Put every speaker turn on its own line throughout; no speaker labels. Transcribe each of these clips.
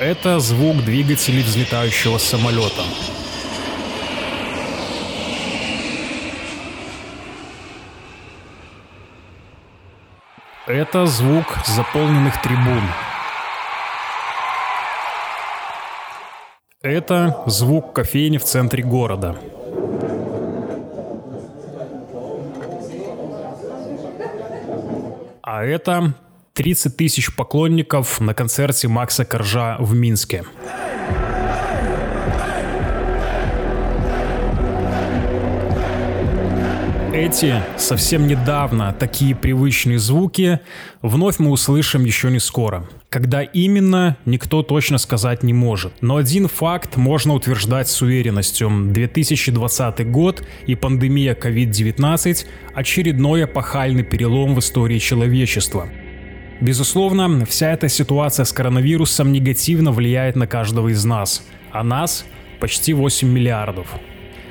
Это звук двигателей взлетающего самолета. Это звук заполненных трибун. Это звук кофейни в центре города. А это 30 тысяч поклонников на концерте Макса Коржа в Минске. Эти совсем недавно такие привычные звуки вновь мы услышим еще не скоро. Когда именно, никто точно сказать не может. Но один факт можно утверждать с уверенностью. 2020 год и пандемия COVID-19 – очередной эпохальный перелом в истории человечества. Безусловно, вся эта ситуация с коронавирусом негативно влияет на каждого из нас, а нас почти 8 миллиардов.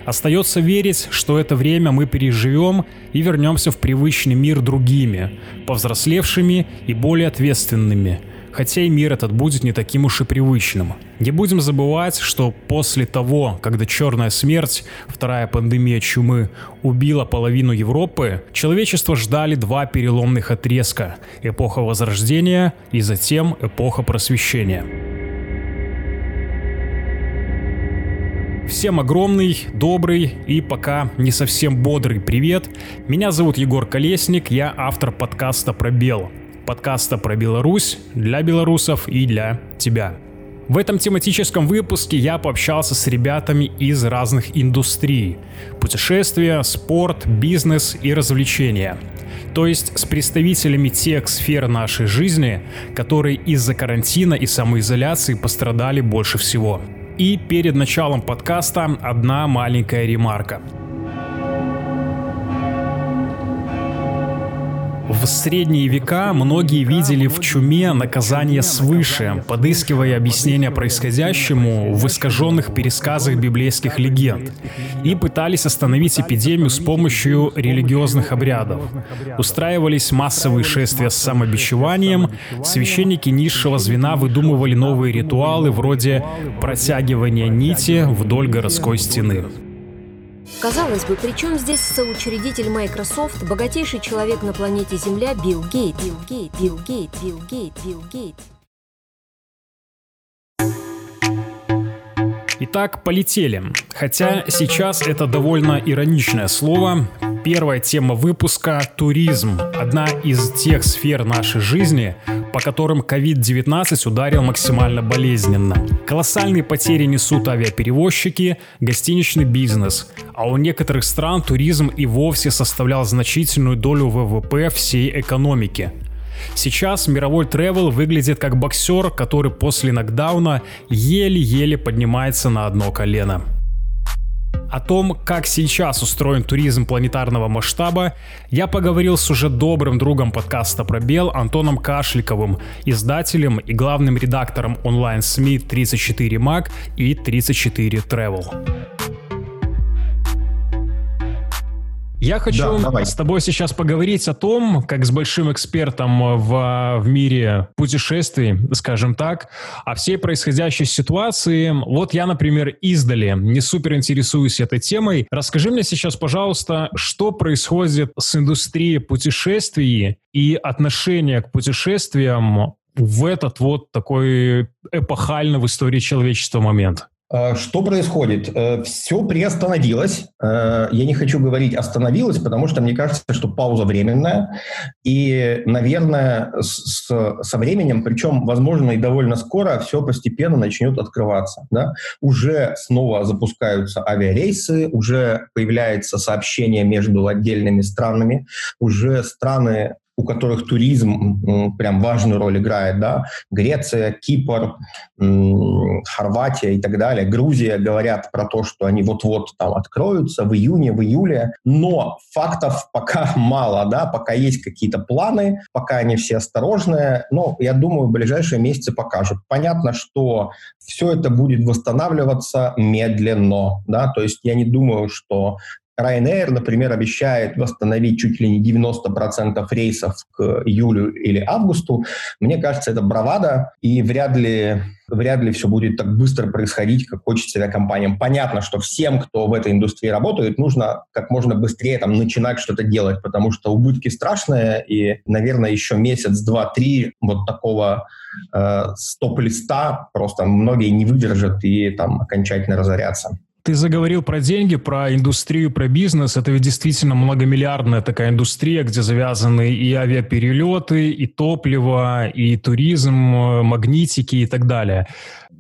Остается верить, что это время мы переживем и вернемся в привычный мир другими, повзрослевшими и более ответственными – хотя и мир этот будет не таким уж и привычным. Не будем забывать, что после того, когда черная смерть, вторая пандемия чумы, убила половину Европы, человечество ждали два переломных отрезка – эпоха Возрождения и затем эпоха Просвещения. Всем огромный, добрый и пока не совсем бодрый привет. Меня зовут Егор Колесник, я автор подкаста «Пробел» подкаста про Беларусь для белорусов и для тебя. В этом тематическом выпуске я пообщался с ребятами из разных индустрий. Путешествия, спорт, бизнес и развлечения. То есть с представителями тех сфер нашей жизни, которые из-за карантина и самоизоляции пострадали больше всего. И перед началом подкаста одна маленькая ремарка – В средние века многие видели в чуме наказание свыше, подыскивая объяснение происходящему в искаженных пересказах библейских легенд, и пытались остановить эпидемию с помощью религиозных обрядов. Устраивались массовые шествия с самобичеванием, священники низшего звена выдумывали новые ритуалы вроде протягивания нити вдоль городской стены.
Казалось бы, при чем здесь соучредитель Microsoft, богатейший человек на планете Земля Билл Гейт, Билл Гейт, Билл Гейт, Билл Гейт, Билл Гейт.
Итак, полетели. Хотя сейчас это довольно ироничное слово. Первая тема выпуска – туризм. Одна из тех сфер нашей жизни, по которым COVID-19 ударил максимально болезненно. Колоссальные потери несут авиаперевозчики, гостиничный бизнес, а у некоторых стран туризм и вовсе составлял значительную долю ВВП всей экономики. Сейчас мировой тревел выглядит как боксер, который после нокдауна еле-еле поднимается на одно колено. О том, как сейчас устроен туризм планетарного масштаба, я поговорил с уже добрым другом подкаста «Пробел» Антоном Кашликовым, издателем и главным редактором онлайн-СМИ 34 Mac и 34 Travel. Я хочу да, с тобой сейчас поговорить о том, как с большим экспертом в, в мире путешествий, скажем так, о всей происходящей ситуации. Вот я, например, издали, не супер интересуюсь этой темой. Расскажи мне сейчас, пожалуйста, что происходит с индустрией путешествий и отношение к путешествиям в этот вот такой эпохальный в истории человечества момент.
Э, что происходит? Э, Все приостановилось. Э, я не хочу говорить остановилось, потому что мне кажется, что пауза временная. И, наверное, с, со временем, причем, возможно, и довольно скоро, все постепенно начнет открываться. Да? Уже снова запускаются авиарейсы, уже появляется сообщение между отдельными странами, уже страны у которых туризм прям важную роль играет, да, Греция, Кипр, Хорватия и так далее, Грузия говорят про то, что они вот-вот там откроются в июне, в июле, но фактов пока мало, да, пока есть какие-то планы, пока они все осторожные, но я думаю, ближайшие месяцы покажут. Понятно, что все это будет восстанавливаться медленно, да, то есть я не думаю, что Ryanair, например, обещает восстановить чуть ли не 90% рейсов к июлю или августу. Мне кажется, это бравада, и вряд ли вряд ли все будет так быстро происходить, как хочется авиакомпаниям. Понятно, что всем, кто в этой индустрии работает, нужно как можно быстрее там начинать что-то делать, потому что убытки страшные, и, наверное, еще месяц, два, три вот такого э, стоп-листа просто многие не выдержат и там окончательно разорятся.
Ты заговорил про деньги, про индустрию, про бизнес. Это ведь действительно многомиллиардная такая индустрия, где завязаны и авиаперелеты, и топливо, и туризм, магнитики и так далее.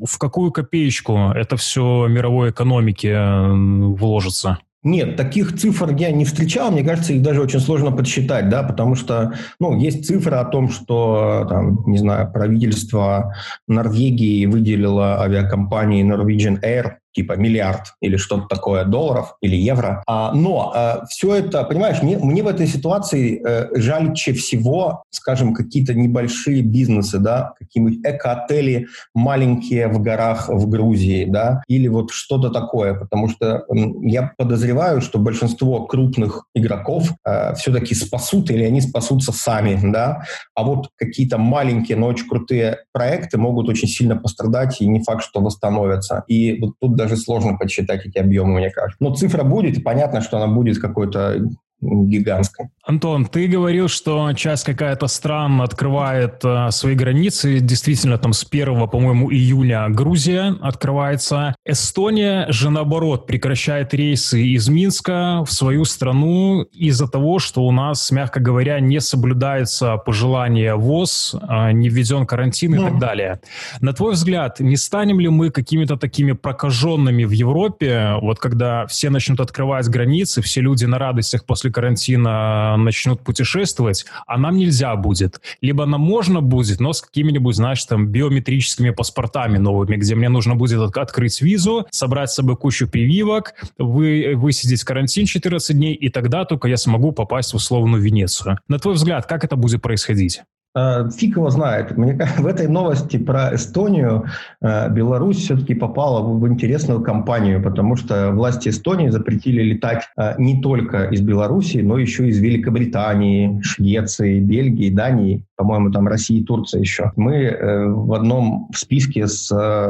В какую копеечку это все мировой экономике вложится?
Нет, таких цифр я не встречал. Мне кажется, их даже очень сложно подсчитать, да, потому что, ну, есть цифры о том, что, там, не знаю, правительство Норвегии выделило авиакомпании Norwegian Air типа миллиард или что-то такое долларов или евро. А, но а, все это, понимаешь, мне, мне в этой ситуации э, жальче всего, скажем, какие-то небольшие бизнесы, да, какие-нибудь эко-отели маленькие в горах в Грузии, да, или вот что-то такое, потому что э, я подозреваю, что большинство крупных игроков э, все-таки спасут или они спасутся сами, да, а вот какие-то маленькие, но очень крутые проекты могут очень сильно пострадать и не факт, что восстановятся. И вот тут даже даже сложно подсчитать эти объемы, мне кажется. Но цифра будет, и понятно, что она будет какой-то гигантской.
Антон, ты говорил, что часть какая-то стран открывает э, свои границы. Действительно, там с 1, по-моему, июня Грузия открывается. Эстония же, наоборот, прекращает рейсы из Минска в свою страну из-за того, что у нас, мягко говоря, не соблюдается пожелание ВОЗ, э, не введен карантин и mm. так далее. На твой взгляд, не станем ли мы какими-то такими прокаженными в Европе, вот когда все начнут открывать границы, все люди на радостях после после карантина начнут путешествовать, а нам нельзя будет. Либо нам можно будет, но с какими-нибудь, знаешь, там, биометрическими паспортами новыми, где мне нужно будет от- открыть визу, собрать с собой кучу прививок, вы, высидеть карантин 14 дней, и тогда только я смогу попасть в условную Венецию. На твой взгляд, как это будет происходить?
Э, фиг его знает. Мне в этой новости про Эстонию э, Беларусь все-таки попала в интересную компанию, потому что власти Эстонии запретили летать э, не только из Беларуси, но еще из Великобритании, Швеции, Бельгии, Дании, по-моему, там России и Турция еще. Мы в одном списке с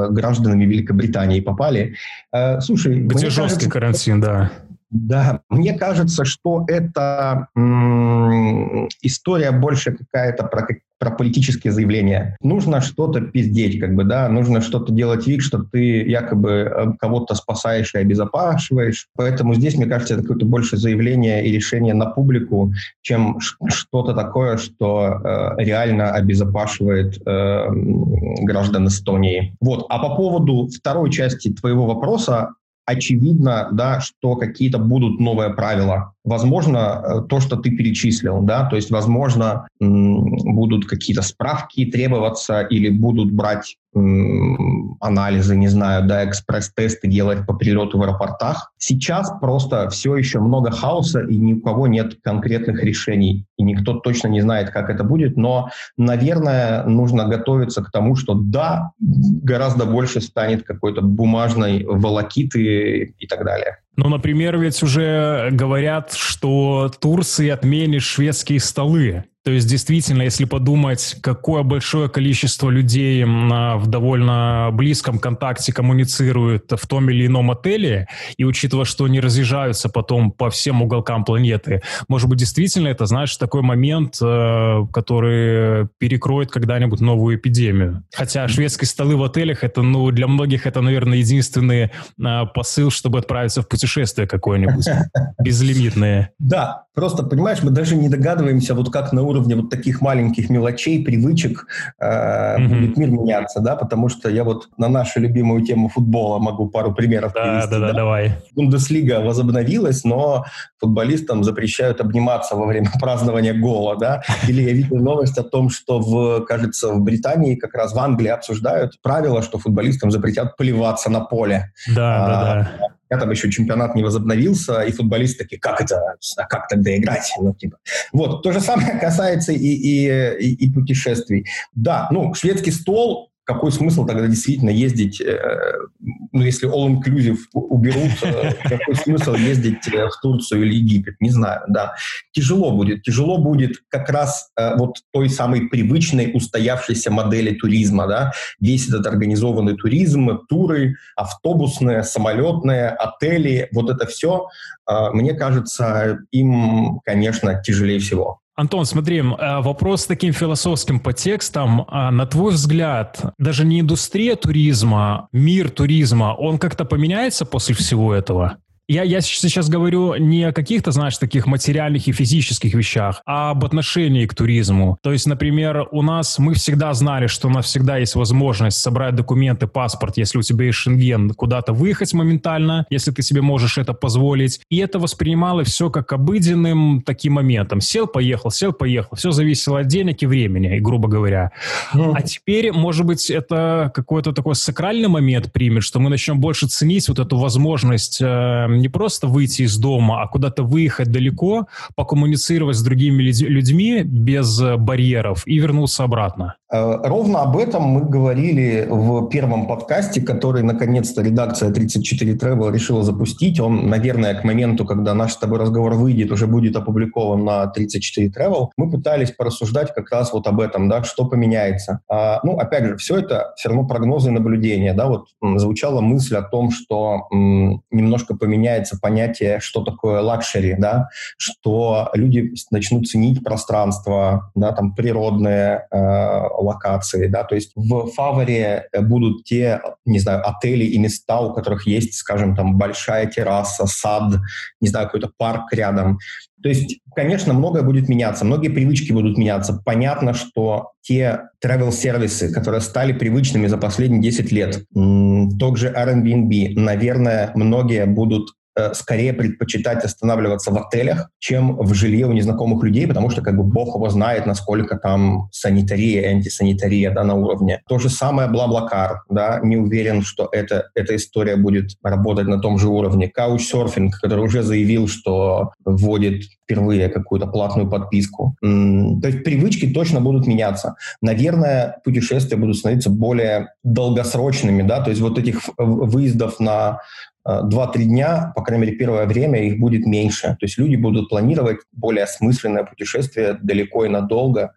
гражданами Великобритании попали.
Слушай, где жесткий кажется, карантин, да.
Да, мне кажется, что это м- история больше какая-то про, про политические заявления. Нужно что-то пиздеть, как бы, да, нужно что-то делать вид, что ты якобы э, кого-то спасаешь и обезопасиваешь. Поэтому здесь, мне кажется, это какое-то больше заявление и решение на публику, чем что-то такое, что э, реально обезопасивает э, граждан Эстонии. Вот. А по поводу второй части твоего вопроса, очевидно, да, что какие-то будут новые правила. Возможно, э, то, что ты перечислил, да, то есть, возможно, будут какие-то справки требоваться или будут брать анализы, не знаю, да, экспресс-тесты делать по прилету в аэропортах. Сейчас просто все еще много хаоса, и ни у кого нет конкретных решений, и никто точно не знает, как это будет, но, наверное, нужно готовиться к тому, что да, гораздо больше станет какой-то бумажной волокиты и так далее.
Ну, например, ведь уже говорят, что Турции отменит шведские столы. То есть, действительно, если подумать, какое большое количество людей в довольно близком контакте коммуницирует в том или ином отеле, и учитывая, что они разъезжаются потом по всем уголкам планеты, может быть, действительно это, знаешь, такой момент, э, который перекроет когда-нибудь новую эпидемию. Хотя шведские столы в отелях, это, ну, для многих это, наверное, единственный э, посыл, чтобы отправиться в путешествие какое-нибудь безлимитное.
Да, просто, понимаешь, мы даже не догадываемся, вот как на уровне уровне вот таких маленьких мелочей, привычек э, mm-hmm. будет мир меняться, да, потому что я вот на нашу любимую тему футбола могу пару примеров
да, привести. Да, да, да, давай.
Бундеслига возобновилась, но футболистам запрещают обниматься во время празднования гола, да, или я видел новость о том, что в, кажется, в Британии, как раз в Англии обсуждают правила, что футболистам запретят плеваться на поле.
Да, а, да, да
я там еще чемпионат не возобновился, и футболисты такие, как это, а как тогда играть? Ну, типа. Вот, то же самое касается и, и, и, и путешествий. Да, ну, шведский стол, какой смысл тогда действительно ездить, э, ну, если all-inclusive уберут, э, какой смысл ездить э, в Турцию или Египет? Не знаю, да. Тяжело будет. Тяжело будет как раз вот той самой привычной, устоявшейся модели туризма, да, весь этот организованный туризм, туры, автобусные, самолетные, отели, вот это все, мне кажется, им, конечно, тяжелее всего.
Антон, смотри, э, вопрос с таким философским подтекстом. А, на твой взгляд, даже не индустрия туризма, мир туризма, он как-то поменяется после всего этого? Я, я сейчас говорю не о каких-то, знаешь, таких материальных и физических вещах, а об отношении к туризму. То есть, например, у нас мы всегда знали, что у нас всегда есть возможность собрать документы, паспорт, если у тебя есть шенген, куда-то выехать моментально, если ты себе можешь это позволить. И это воспринимало все как обыденным таким моментом. Сел, поехал, сел, поехал. Все зависело от денег и времени, грубо говоря. Mm. А теперь, может быть, это какой-то такой сакральный момент примет, что мы начнем больше ценить вот эту возможность э, не просто выйти из дома, а куда-то выехать далеко, покоммуницировать с другими людьми без барьеров и вернуться обратно.
Э, ровно об этом мы говорили в первом подкасте, который, наконец-то, редакция 34 Travel решила запустить. Он, наверное, к моменту, когда наш с тобой разговор выйдет, уже будет опубликован на 34 Travel. Мы пытались порассуждать как раз вот об этом, да, что поменяется. А, ну, опять же, все это все равно прогнозы и наблюдения. Да, вот звучала мысль о том, что м, немножко поменяется понятие, что такое luxury, да, что люди начнут ценить пространство, да, там, природные, э, локации, да, то есть в фаворе будут те, не знаю, отели и места, у которых есть, скажем, там большая терраса, сад, не знаю, какой-то парк рядом. То есть, конечно, многое будет меняться, многие привычки будут меняться. Понятно, что те travel-сервисы, которые стали привычными за последние 10 лет, тот же Airbnb, наверное, многие будут скорее предпочитать останавливаться в отелях, чем в жилье у незнакомых людей, потому что как бы бог его знает, насколько там санитария, антисанитария да, на уровне. То же самое Блаблакар, да, не уверен, что это, эта история будет работать на том же уровне. Couchsurfing, который уже заявил, что вводит впервые какую-то платную подписку. То есть привычки точно будут меняться. Наверное, путешествия будут становиться более долгосрочными, да, то есть вот этих выездов на 2-3 дня, по крайней мере, первое время их будет меньше. То есть люди будут планировать более осмысленное путешествие далеко и надолго, Э,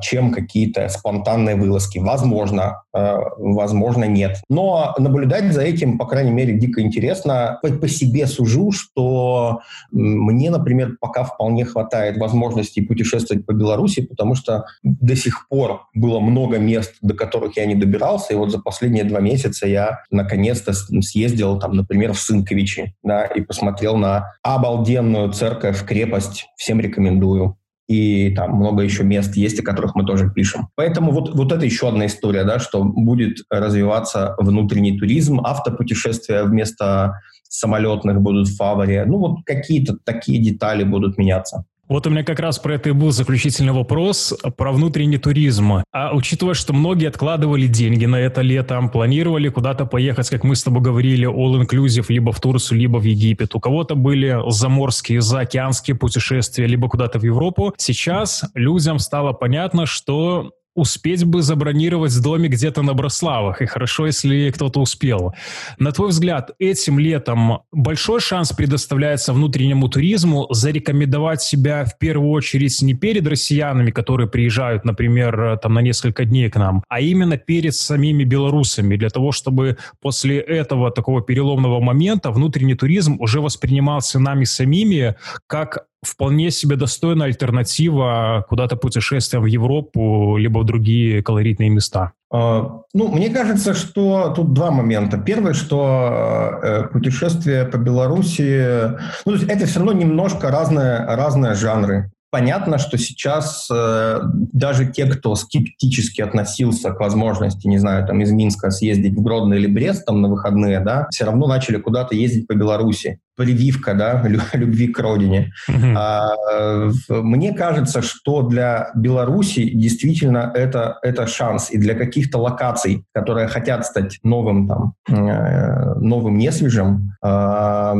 чем какие-то спонтанные вылазки. Возможно, э, возможно, нет. Но наблюдать за этим, по крайней мере, дико интересно. По, себе сужу, что мне, например, пока вполне хватает возможности путешествовать по Беларуси, потому что до сих пор было много мест, до которых я не добирался, и вот за последние два месяца я наконец-то съездил, там, например, в Сынковичи, да, и посмотрел на обалденную церковь, крепость. Всем рекомендую и там много еще мест есть, о которых мы тоже пишем. Поэтому вот, вот это еще одна история, да, что будет развиваться внутренний туризм, автопутешествия вместо самолетных будут в фаворе. Ну вот какие-то такие детали будут меняться.
Вот у меня как раз про это и был заключительный вопрос про внутренний туризм. А учитывая, что многие откладывали деньги на это лето, планировали куда-то поехать, как мы с тобой говорили, all-inclusive, либо в Турцию, либо в Египет. У кого-то были заморские, заокеанские путешествия, либо куда-то в Европу. Сейчас людям стало понятно, что успеть бы забронировать домик где-то на Брославах, и хорошо, если кто-то успел. На твой взгляд, этим летом большой шанс предоставляется внутреннему туризму зарекомендовать себя в первую очередь не перед россиянами, которые приезжают, например, там на несколько дней к нам, а именно перед самими белорусами, для того, чтобы после этого такого переломного момента внутренний туризм уже воспринимался нами самими как вполне себе достойная альтернатива куда-то путешествиям в Европу, либо в другие колоритные места.
А, ну, мне кажется, что тут два момента. Первое, что э, путешествие по Беларуси, ну, то есть это все равно немножко разные, разные жанры. Понятно, что сейчас э, даже те, кто скептически относился к возможности, не знаю, там из Минска съездить в Гродно или Брест там на выходные, да, все равно начали куда-то ездить по Беларуси прививка да, любви к родине. Mm-hmm. А, мне кажется, что для Беларуси действительно это, это шанс. И для каких-то локаций, которые хотят стать новым, там, э, новым несвежим, э,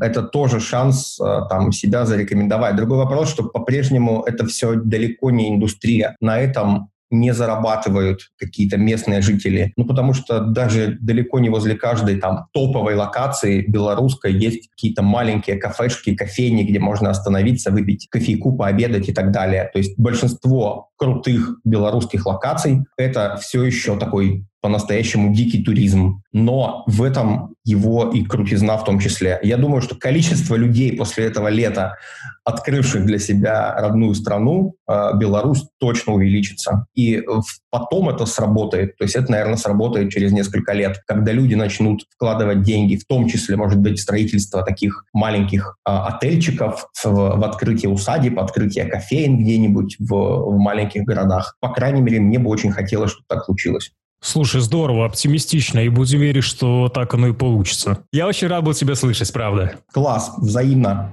это тоже шанс э, там, себя зарекомендовать. Другой вопрос, что по-прежнему это все далеко не индустрия. На этом не зарабатывают какие-то местные жители. Ну, потому что даже далеко не возле каждой там топовой локации белорусской есть какие-то маленькие кафешки, кофейни, где можно остановиться, выпить кофейку, пообедать и так далее. То есть большинство крутых белорусских локаций — это все еще такой по-настоящему дикий туризм. Но в этом его и крутизна в том числе. Я думаю, что количество людей после этого лета, открывших для себя родную страну, э, Беларусь, точно увеличится. И потом это сработает. То есть это, наверное, сработает через несколько лет, когда люди начнут вкладывать деньги, в том числе, может быть, строительство таких маленьких э, отельчиков, в, в открытие усадеб, открытие кофеин где-нибудь в, в маленьких городах. По крайней мере, мне бы очень хотелось, чтобы так случилось.
Слушай, здорово, оптимистично, и будем верить, что так оно и получится. Я очень рад был тебя слышать, правда.
Класс, взаимно.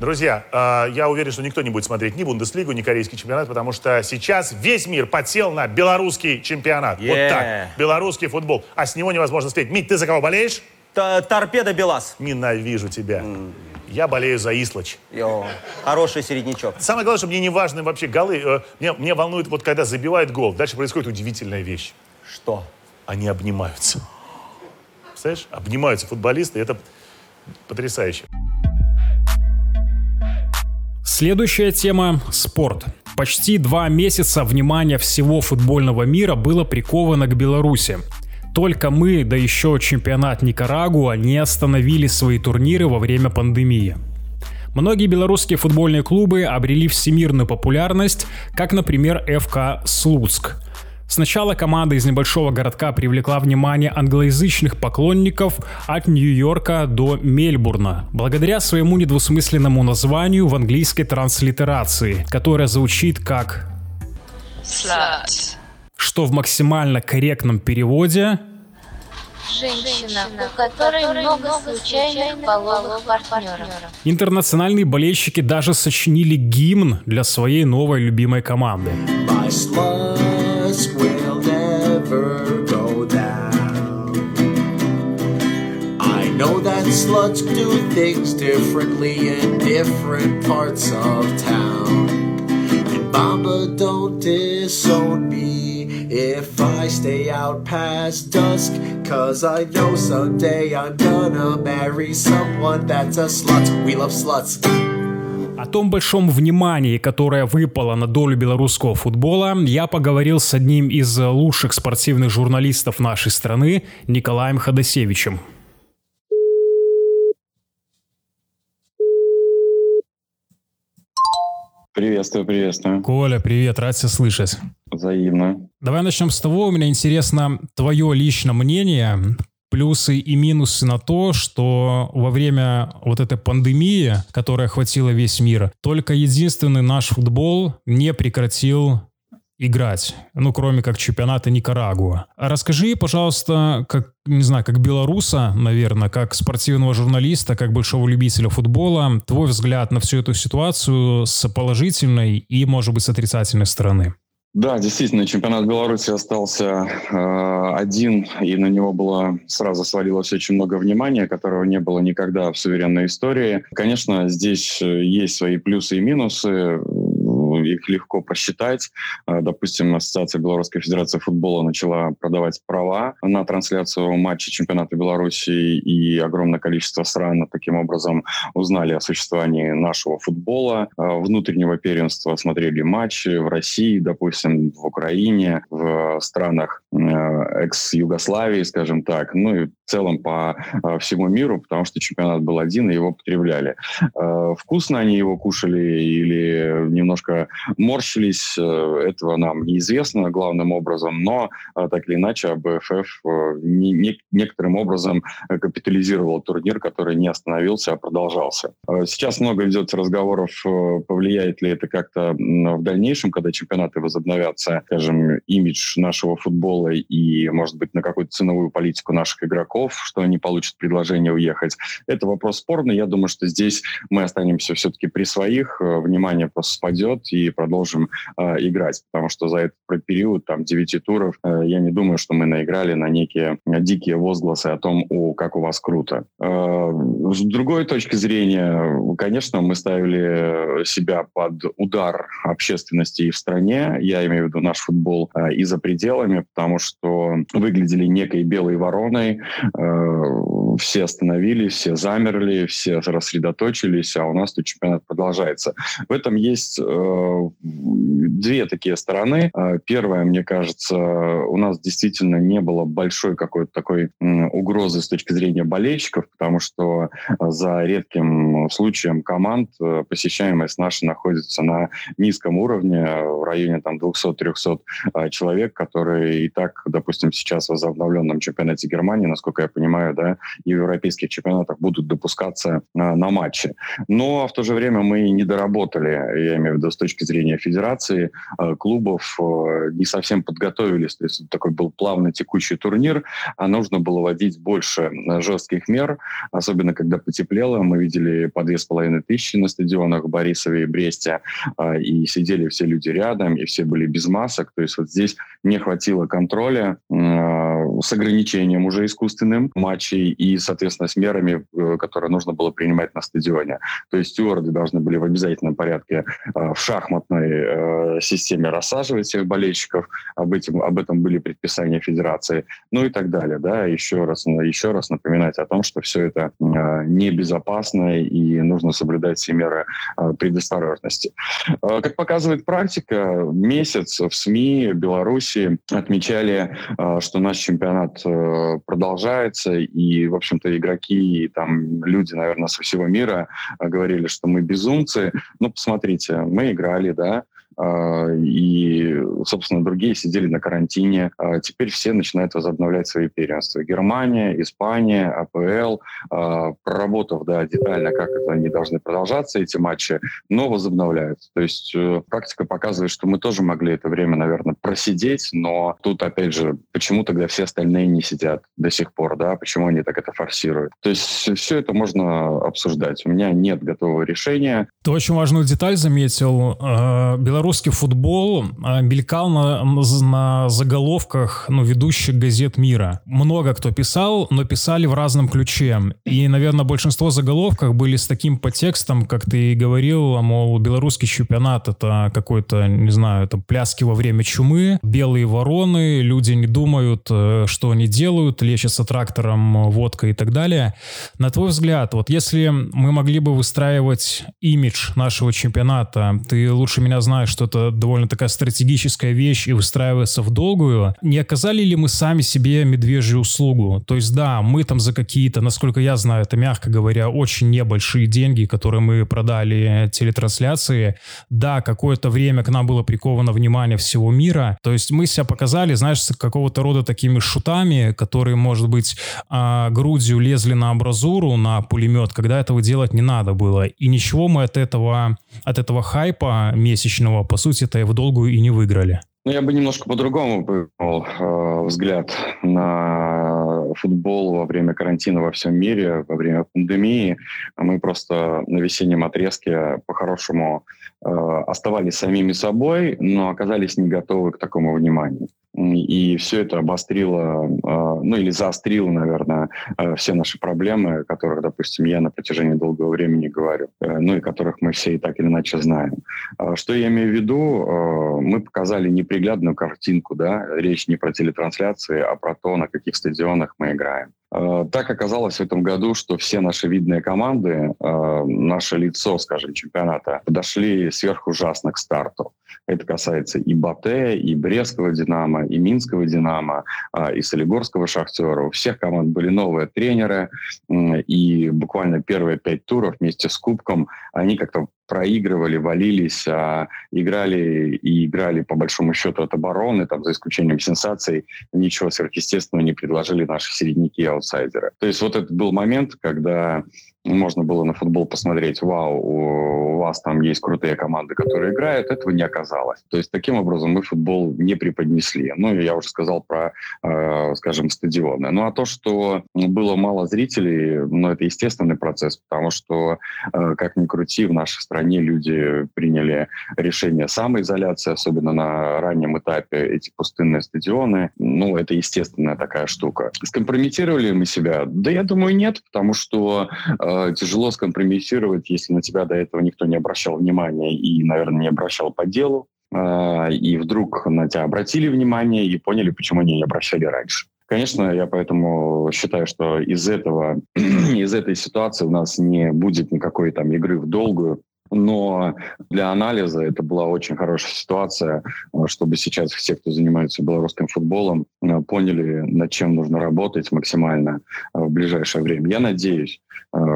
Друзья, а, я уверен, что никто не будет смотреть ни Бундеслигу, ни корейский чемпионат, потому что сейчас весь мир подсел на белорусский чемпионат. Yeah. Вот так. Белорусский футбол. А с него невозможно встретить. Мить, ты за кого болеешь?
Т Торпеда Белас.
Ненавижу тебя. Mm. Я болею за Ислач.
Йо, хороший середнячок.
Самое главное, что мне не важны вообще голы. Э, мне, мне волнует, вот когда забивает гол, дальше происходит удивительная вещь.
Что?
Они обнимаются. Представляешь? Обнимаются футболисты, это потрясающе.
Следующая тема – спорт. Почти два месяца внимания всего футбольного мира было приковано к Беларуси. Только мы, да еще чемпионат Никарагуа, не остановили свои турниры во время пандемии. Многие белорусские футбольные клубы обрели всемирную популярность, как, например, ФК «Слуцк». Сначала команда из небольшого городка привлекла внимание англоязычных поклонников от Нью-Йорка до Мельбурна, благодаря своему недвусмысленному названию в английской транслитерации, которая звучит как Slut что в максимально корректном переводе
Женщина, у которой много случайных половых партнеров.
Интернациональные болельщики даже сочинили гимн для своей новой любимой команды. know that sluts do things differently in different parts of town. And Mama, don't disown me if I stay out past dusk. Cause I know someday I'm gonna marry someone that's a slut. We love sluts. О том большом внимании, которое выпало на долю белорусского футбола, я поговорил с одним из лучших спортивных журналистов нашей страны, Николаем Ходосевичем.
Приветствую, приветствую.
Коля, привет, рад тебя слышать.
Взаимно.
Давай начнем с того, у меня интересно твое личное мнение, плюсы и минусы на то, что во время вот этой пандемии, которая охватила весь мир, только единственный наш футбол не прекратил играть, ну, кроме как чемпионата Никарагуа. А расскажи, пожалуйста, как, не знаю, как белоруса, наверное, как спортивного журналиста, как большого любителя футбола, твой взгляд на всю эту ситуацию с положительной и, может быть, с отрицательной стороны.
Да, действительно, чемпионат Беларуси остался э, один, и на него было сразу свалилось очень много внимания, которого не было никогда в суверенной истории. Конечно, здесь э, есть свои плюсы и минусы их легко посчитать. Э, допустим, Ассоциация Белорусской Федерации футбола начала продавать права на трансляцию матча чемпионата Беларуси, и огромное количество стран таким образом узнали о существовании нашего футбола, э, внутреннего первенства, смотрели матчи в России, допустим, в Украине, в странах э, экс-Югославии, скажем так, ну и в целом по всему миру, потому что чемпионат был один, и его потребляли. Вкусно они его кушали или немножко морщились, э, этого нам неизвестно главным образом, но э, так или иначе АБФФ э, некоторым образом капитализировал турнир, который не остановился, а продолжался. Сейчас много идет разговоров, повлияет ли это как-то в дальнейшем, когда чемпионаты возобновятся, скажем, имидж нашего футбола и, может быть, на какую-то ценовую политику наших игроков, что они получат предложение уехать. Это вопрос спорный. Я думаю, что здесь мы останемся все-таки при своих, внимание просто спадет, и и продолжим э, играть, потому что за этот период, там, 9 туров, э, я не думаю, что мы наиграли на некие дикие возгласы о том, о, как у вас круто. Э, с другой точки зрения, конечно, мы ставили себя под удар общественности и в стране, я имею в виду наш футбол, э, и за пределами, потому что выглядели некой белой вороной, э, все остановились, все замерли, все рассредоточились, а у нас тут чемпионат продолжается. В этом есть э, две такие стороны. Э, первая, мне кажется, у нас действительно не было большой какой-то такой э, угрозы с точки зрения болельщиков, потому что за редким случаем команд э, посещаемость наша находится на низком уровне, в районе там 200-300 э, человек, которые и так, допустим, сейчас в возобновленном чемпионате Германии, насколько я понимаю, да, и в европейских чемпионатах будут допускаться э, на матчи. Но в то же время мы не доработали, я имею в виду с точки зрения федерации, э, клубов э, не совсем подготовились. То есть такой был плавно текущий турнир, а нужно было вводить больше жестких мер, особенно когда потеплело. Мы видели по две с половиной тысячи на стадионах Борисове и Бресте, и сидели все люди рядом, и все были без масок. То есть вот здесь не хватило контроля с ограничением уже искусственным матчей и, соответственно, с мерами, которые нужно было принимать на стадионе. То есть стюарды должны были в обязательном порядке э, в шахматной э, системе рассаживать всех болельщиков. Об, этом, об этом были предписания Федерации. Ну и так далее. Да? Еще, раз, еще раз напоминать о том, что все это э, небезопасно и нужно соблюдать все меры предосторожности. Как показывает практика, месяц в СМИ Беларуси отмечали, что наш чемпионат продолжается, и, в общем-то, игроки и там люди, наверное, со всего мира а, говорили, что мы безумцы. Ну, посмотрите, мы играли, да, и, собственно, другие сидели на карантине. А, теперь все начинают возобновлять свои первенства. Германия, Испания, АПЛ, а, проработав да, детально, как это они должны продолжаться, эти матчи, но возобновляют. То есть э, практика показывает, что мы тоже могли это время, наверное, просидеть, но тут, опять же, почему тогда все остальные не сидят до сих пор, да, почему они так это форсируют. То есть все это можно обсуждать. У меня нет готового решения.
Ты очень важную деталь заметил. Беларусь белорусский футбол а, мелькал на, на заголовках ну, ведущих газет мира. Много кто писал, но писали в разном ключе. И, наверное, большинство заголовков были с таким подтекстом, как ты говорил, мол, белорусский чемпионат это какой-то, не знаю, это пляски во время чумы, белые вороны, люди не думают, э, что они делают, лечатся трактором, водкой и так далее. На твой взгляд, вот если мы могли бы выстраивать имидж нашего чемпионата, ты лучше меня знаешь, что это довольно такая стратегическая вещь и выстраивается в долгую, не оказали ли мы сами себе медвежью услугу? То есть да, мы там за какие-то, насколько я знаю, это мягко говоря, очень небольшие деньги, которые мы продали телетрансляции, да, какое-то время к нам было приковано внимание всего мира, то есть мы себя показали, знаешь, какого-то рода такими шутами, которые, может быть, а, грудью лезли на абразуру, на пулемет, когда этого делать не надо было. И ничего мы от этого, от этого хайпа месячного по сути-то в долгую и не выиграли.
Ну, я бы немножко по-другому повернул э, взгляд на футбол во время карантина во всем мире, во время пандемии. Мы просто на весеннем отрезке по-хорошему э, оставались самими собой, но оказались не готовы к такому вниманию. И все это обострило, а, ну или заострило, наверное, а, все наши проблемы, о которых, допустим, я на протяжении долгого времени говорю, э, ну и которых мы все и так или иначе знаем. А, что я имею в виду? Мы показали неприглядную картинку, да, речь не про телетрансляции, а про то, на каких стадионах мы играем. Так оказалось в этом году, что все наши видные команды, наше лицо, скажем, чемпионата, подошли сверхужасно к старту. Это касается и Батэ, и Брестского «Динамо», и Минского «Динамо», а, и Солигорского «Шахтера». У всех команд были новые тренеры, и буквально первые пять туров вместе с Кубком они как-то проигрывали, валились, а играли и играли по большому счету от обороны, там, за исключением сенсаций, ничего сверхъестественного не предложили наши середняки и аутсайдеры. То есть вот это был момент, когда можно было на футбол посмотреть, вау, у вас там есть крутые команды, которые играют, этого не оказалось. То есть таким образом мы футбол не преподнесли. Ну, я уже сказал про, э, скажем, стадионы. Ну, а то, что было мало зрителей, ну, это естественный процесс, потому что, э, как ни крути, в нашей стране люди приняли решение самоизоляции, особенно на раннем этапе эти пустынные стадионы. Ну, это естественная такая штука. Скомпрометировали мы себя? Да, я думаю, нет, потому что э, тяжело скомпрометировать, если на тебя до этого никто не обращал внимания и, наверное, не обращал по делу. Э, и вдруг на тебя обратили внимание и поняли, почему они не обращали раньше. Конечно, я поэтому считаю, что из этого, из этой ситуации у нас не будет никакой там игры в долгую, но для анализа это была очень хорошая ситуация, э, чтобы сейчас все, кто занимается белорусским футболом, э, поняли, над чем нужно работать максимально э, в ближайшее время. Я надеюсь,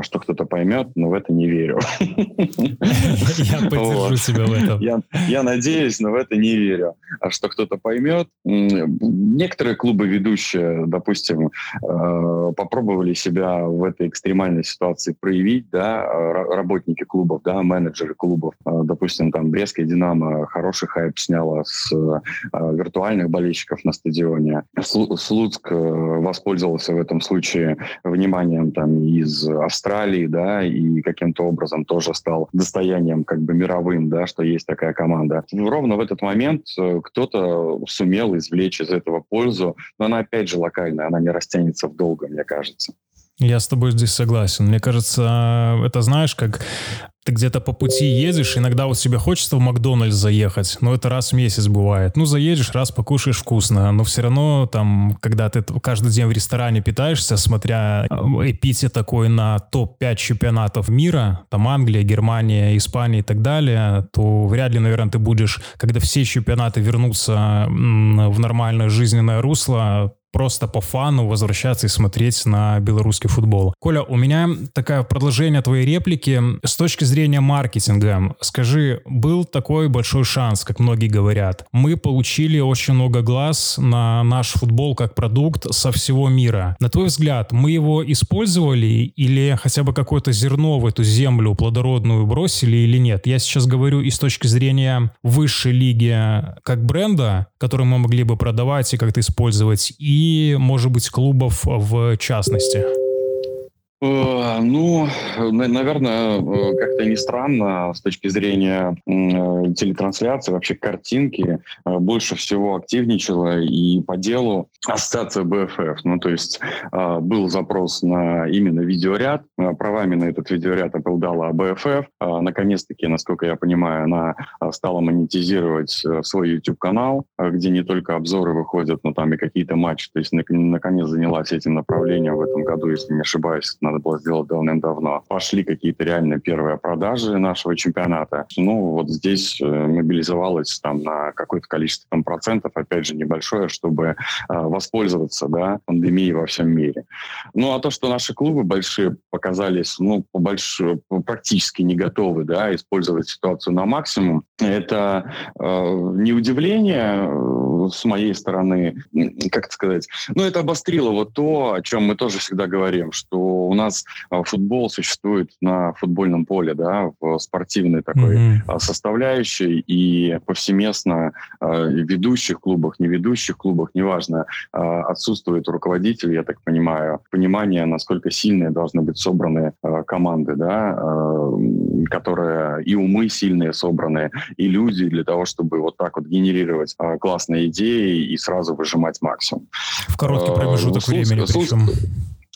что кто-то поймет, но в это не верю.
Я поддержу себя в этом.
Я, я надеюсь, но в это не верю. А что кто-то поймет. Некоторые клубы ведущие, допустим, попробовали себя в этой экстремальной ситуации проявить, да, работники клубов, да, менеджеры менеджеры клубов. А, допустим, там Брестская «Динамо» хороший хайп сняла с а, виртуальных болельщиков на стадионе. Слуцк э, воспользовался в этом случае вниманием там из Австралии, да, и каким-то образом тоже стал достоянием как бы мировым, да, что есть такая команда. Ровно в этот момент э, кто-то сумел извлечь из этого пользу, но она опять же локальная, она не растянется в долго, мне кажется.
Я с тобой здесь согласен. Мне кажется, это знаешь, как ты где-то по пути едешь, иногда вот себе хочется в Макдональдс заехать, но это раз в месяц бывает. Ну, заедешь, раз покушаешь вкусно, но все равно там, когда ты каждый день в ресторане питаешься, смотря э, эпите такой на топ-5 чемпионатов мира, там Англия, Германия, Испания и так далее, то вряд ли, наверное, ты будешь, когда все чемпионаты вернутся в нормальное жизненное русло, просто по фану возвращаться и смотреть на белорусский футбол. Коля, у меня такое продолжение твоей реплики. С точки зрения маркетинга, скажи, был такой большой шанс, как многие говорят. Мы получили очень много глаз на наш футбол как продукт со всего мира. На твой взгляд, мы его использовали или хотя бы какое-то зерно в эту землю плодородную бросили или нет? Я сейчас говорю и с точки зрения высшей лиги как бренда, который мы могли бы продавать и как-то использовать, и и, может быть, клубов в частности?
Э, ну, наверное, э, как-то не странно с точки зрения э, телетрансляции, вообще картинки, больше всего активничала и по делу ассоциация БФФ. Ну, то есть был запрос на именно видеоряд, правами на этот видеоряд обладала БФФ. Наконец-таки, насколько я понимаю, она стала монетизировать свой YouTube-канал, где не только обзоры выходят, но там и какие-то матчи. То есть, наконец, занялась этим направлением в этом году, если не ошибаюсь, надо было сделать давным-давно. Пошли какие-то реально первые продажи нашего чемпионата. Ну, вот здесь э, мобилизовалось там на какое-то количество там, процентов, опять же, небольшое, чтобы э, воспользоваться да, пандемией во всем мире. Ну, а то, что наши клубы большие показались, ну, по больш... практически не готовы, да, использовать ситуацию на максимум, это э, не удивление э, с моей стороны, как это сказать, ну, это обострило вот то, о чем мы тоже всегда говорим, что у нас а, футбол существует на футбольном поле, да, в спортивной такой mm-hmm. составляющей, и повсеместно в ведущих клубах, не ведущих клубах, неважно, отсутствует руководитель, я так понимаю, понимание, насколько сильные должны быть собраны команды, да, которые и умы сильные собраны, и люди для того, чтобы вот так вот генерировать классные идеи и сразу выжимать максимум.
В короткий промежуток времени причем.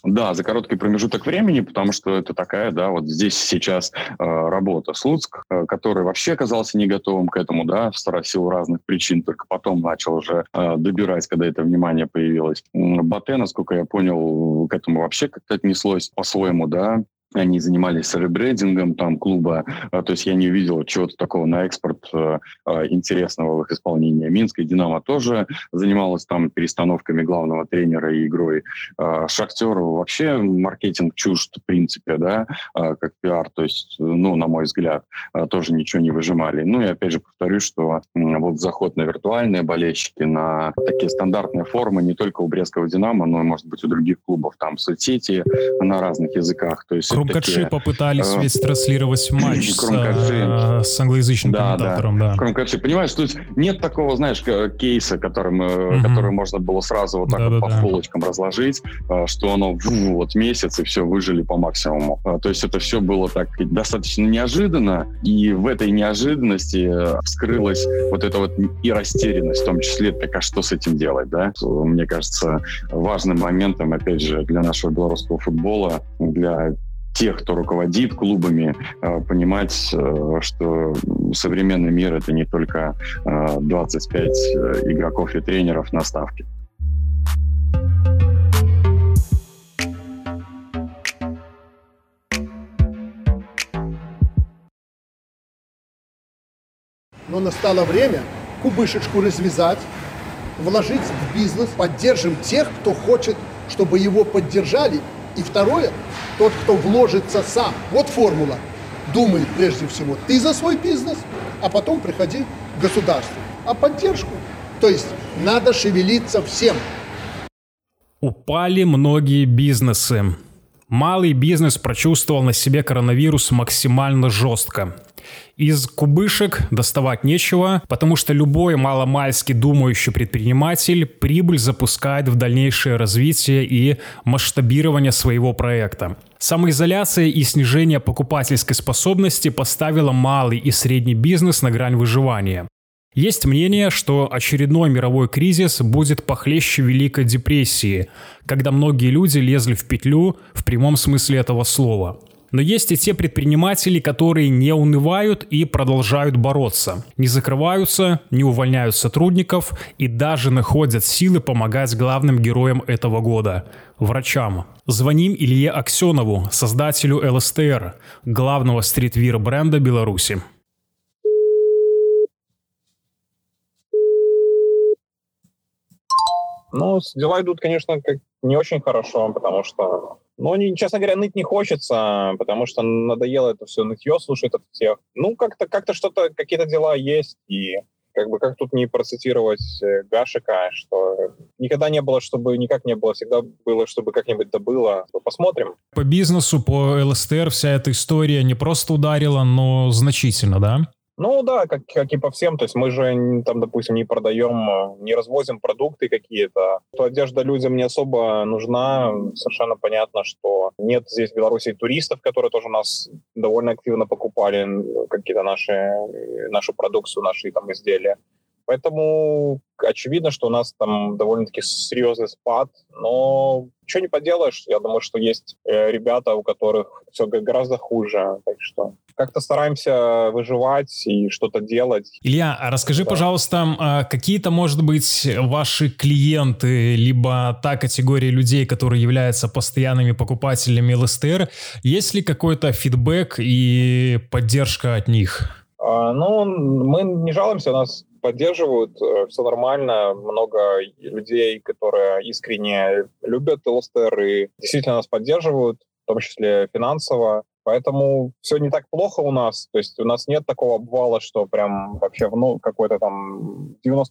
Да, за короткий промежуток времени, потому что это такая, да, вот здесь сейчас э, работа. Слуцк, э, который вообще оказался не готовым к этому, да, в силу разных причин, только потом начал уже э, добирать, когда это внимание появилось. Батэ, насколько я понял, к этому вообще как-то отнеслось по-своему, да, они занимались ребрендингом там клуба, а, то есть я не увидел чего-то такого на экспорт а, а, интересного в их исполнении. Минская «Динамо» тоже занималась там перестановками главного тренера и игрой. Шахтер вообще маркетинг чужд в принципе, да, как пиар, то есть, ну, на мой взгляд, тоже ничего не выжимали. Ну и опять же повторюсь, что вот заход на виртуальные болельщики, на такие стандартные формы не только у Брестского «Динамо», но, может быть, у других клубов, там, соцсети на разных языках, то есть
Крумкачи попытались э, ведь транслировать матч с, э, с англоязычным да, комментатором. Да.
Да. Крумкачи, понимаешь, то есть нет такого, знаешь, кейса, которым, угу. который можно было сразу вот так да, вот да, по да. полочкам разложить, э, что оно вот месяц и все выжили по максимуму. То есть это все было так достаточно неожиданно, и в этой неожиданности вскрылась вот эта вот и растерянность в том числе, так а что с этим делать, да? Мне кажется, важным моментом, опять же, для нашего белорусского футбола, для тех, кто руководит клубами, э, понимать, э, что современный мир это не только 25 э, игроков и тренеров на ставке.
Но настало время кубышечку развязать, вложить в бизнес, поддержим тех, кто хочет, чтобы его поддержали. И второе, тот, кто вложится сам. Вот формула. Думай прежде всего ты за свой бизнес, а потом приходи к государству. А поддержку, то есть надо шевелиться всем.
Упали многие бизнесы. Малый бизнес прочувствовал на себе коронавирус максимально жестко. Из кубышек доставать нечего, потому что любой маломальски думающий предприниматель прибыль запускает в дальнейшее развитие и масштабирование своего проекта. Самоизоляция и снижение покупательской способности поставила малый и средний бизнес на грань выживания. Есть мнение, что очередной мировой кризис будет похлеще Великой депрессии, когда многие люди лезли в петлю в прямом смысле этого слова. Но есть и те предприниматели, которые не унывают и продолжают бороться. Не закрываются, не увольняют сотрудников и даже находят силы помогать главным героям этого года – врачам. Звоним Илье Аксенову, создателю ЛСТР, главного стритвир бренда Беларуси.
Ну, дела идут, конечно, как не очень хорошо, потому что, ну, не, честно говоря, ныть не хочется, потому что надоело это все нытье слушать от всех. Ну, как-то как что-то, какие-то дела есть, и как бы как тут не процитировать э, Гашика, что никогда не было, чтобы никак не было, всегда было, чтобы как-нибудь да было. Посмотрим.
По бизнесу, по ЛСТР вся эта история не просто ударила, но значительно, да?
Ну да, как, как и по всем. То есть мы же там, допустим, не продаем, э, не развозим продукты какие-то. То одежда людям не особо нужна. Совершенно понятно, что нет здесь в Беларуси туристов, которые тоже нас довольно активно покупали какие-то наши, нашу продукцию, наши там изделия. Поэтому очевидно, что у нас там довольно-таки серьезный спад, но ничего не поделаешь. Я думаю, что есть э, ребята, у которых все гораздо хуже. Так что как-то стараемся выживать и что-то делать.
Илья, а расскажи, да. пожалуйста, а какие-то, может быть, ваши клиенты, либо та категория людей, которые являются постоянными покупателями ЛСТР, есть ли какой-то фидбэк и поддержка от них?
А, ну, мы не жалуемся, у нас поддерживают, э, все нормально, много людей, которые искренне любят ЛСТР и действительно нас поддерживают, в том числе финансово. Поэтому все не так плохо у нас. То есть у нас нет такого обвала, что прям вообще ну, какой-то там 90%.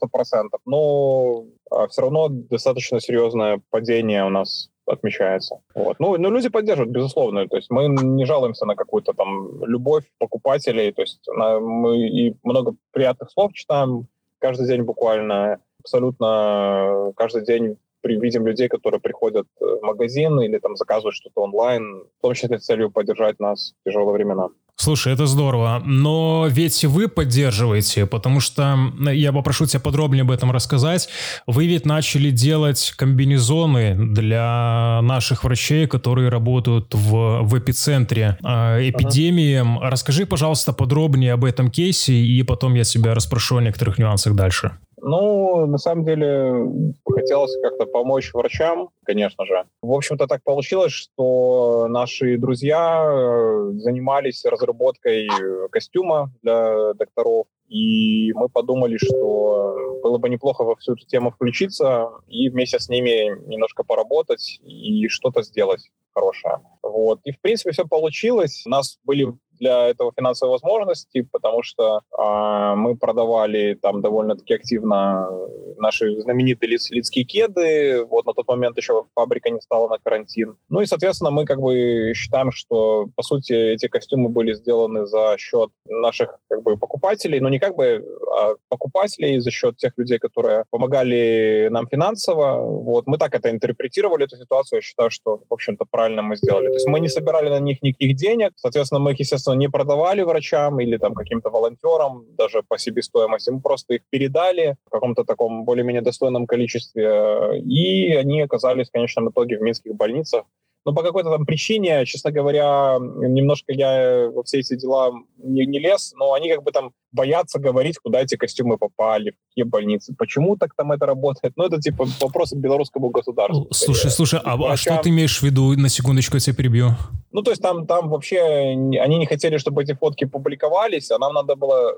Но а все равно достаточно серьезное падение у нас отмечается. Вот. Ну, ну, люди поддерживают, безусловно. То есть мы не жалуемся на какую-то там любовь покупателей. То есть на, мы и много приятных слов читаем каждый день буквально. Абсолютно каждый день видим людей, которые приходят в магазин или там заказывают что-то онлайн, в том числе с целью поддержать нас в тяжелые времена.
Слушай, это здорово, но ведь вы поддерживаете, потому что я попрошу тебя подробнее об этом рассказать. Вы ведь начали делать комбинезоны для наших врачей, которые работают в, в эпицентре э, эпидемии. Ага. Расскажи, пожалуйста, подробнее об этом кейсе, и потом я тебя расспрошу о некоторых нюансах дальше.
Ну, на самом деле, хотелось как-то помочь врачам, конечно же. В общем-то, так получилось, что наши друзья э, занимались разработкой костюма для докторов, и мы подумали, что было бы неплохо во всю эту тему включиться и вместе с ними немножко поработать и что-то сделать хорошее. Вот. И, в принципе, все получилось. У нас были для этого финансовой возможности, потому что э, мы продавали там довольно-таки активно наши знаменитые лиц, лицкие кеды. Вот на тот момент еще фабрика не стала на карантин. Ну и, соответственно, мы как бы считаем, что, по сути, эти костюмы были сделаны за счет наших как бы покупателей, но не как бы а покупателей, за счет тех людей, которые помогали нам финансово. Вот мы так это интерпретировали, эту ситуацию. Я считаю, что, в общем-то, правильно мы сделали. То есть мы не собирали на них никаких денег, соответственно, мы их, естественно, не продавали врачам или там каким-то волонтерам, даже по себестоимости. Мы просто их передали в каком-то таком более-менее достойном количестве, и они оказались в конечном итоге в минских больницах но по какой-то там причине, честно говоря, немножко я во все эти дела не, не лез, но они как бы там боятся говорить, куда эти костюмы попали, в какие больницы, почему так там это работает. Ну, это типа вопрос к белорусскому государству.
Слушай, слушай, а, а что ты имеешь в виду, на секундочку я тебя перебью?
Ну, то есть там, там вообще они не хотели, чтобы эти фотки публиковались, а нам надо было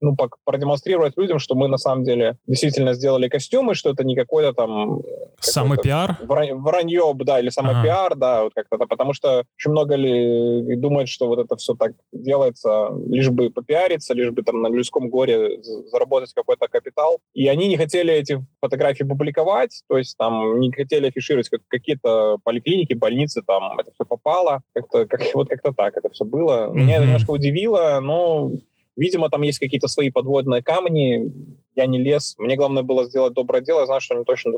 ну, продемонстрировать людям, что мы на самом деле действительно сделали костюмы, что это не какой-то там...
Самый пиар?
Вранье, да, или самый ага. пиар, да, вот как-то, потому что очень много ли думает, что вот это все так делается, лишь бы попиариться, лишь бы там на людском горе заработать какой-то капитал. И они не хотели эти фотографии публиковать, то есть там не хотели афишировать как какие-то поликлиники, больницы, там это все попало, как-то как, вот как-то так это все было. Меня mm-hmm. это немножко удивило, но Видимо, там есть какие-то свои подводные камни. Я не лез. Мне главное было сделать доброе дело. Я знаю, что они точно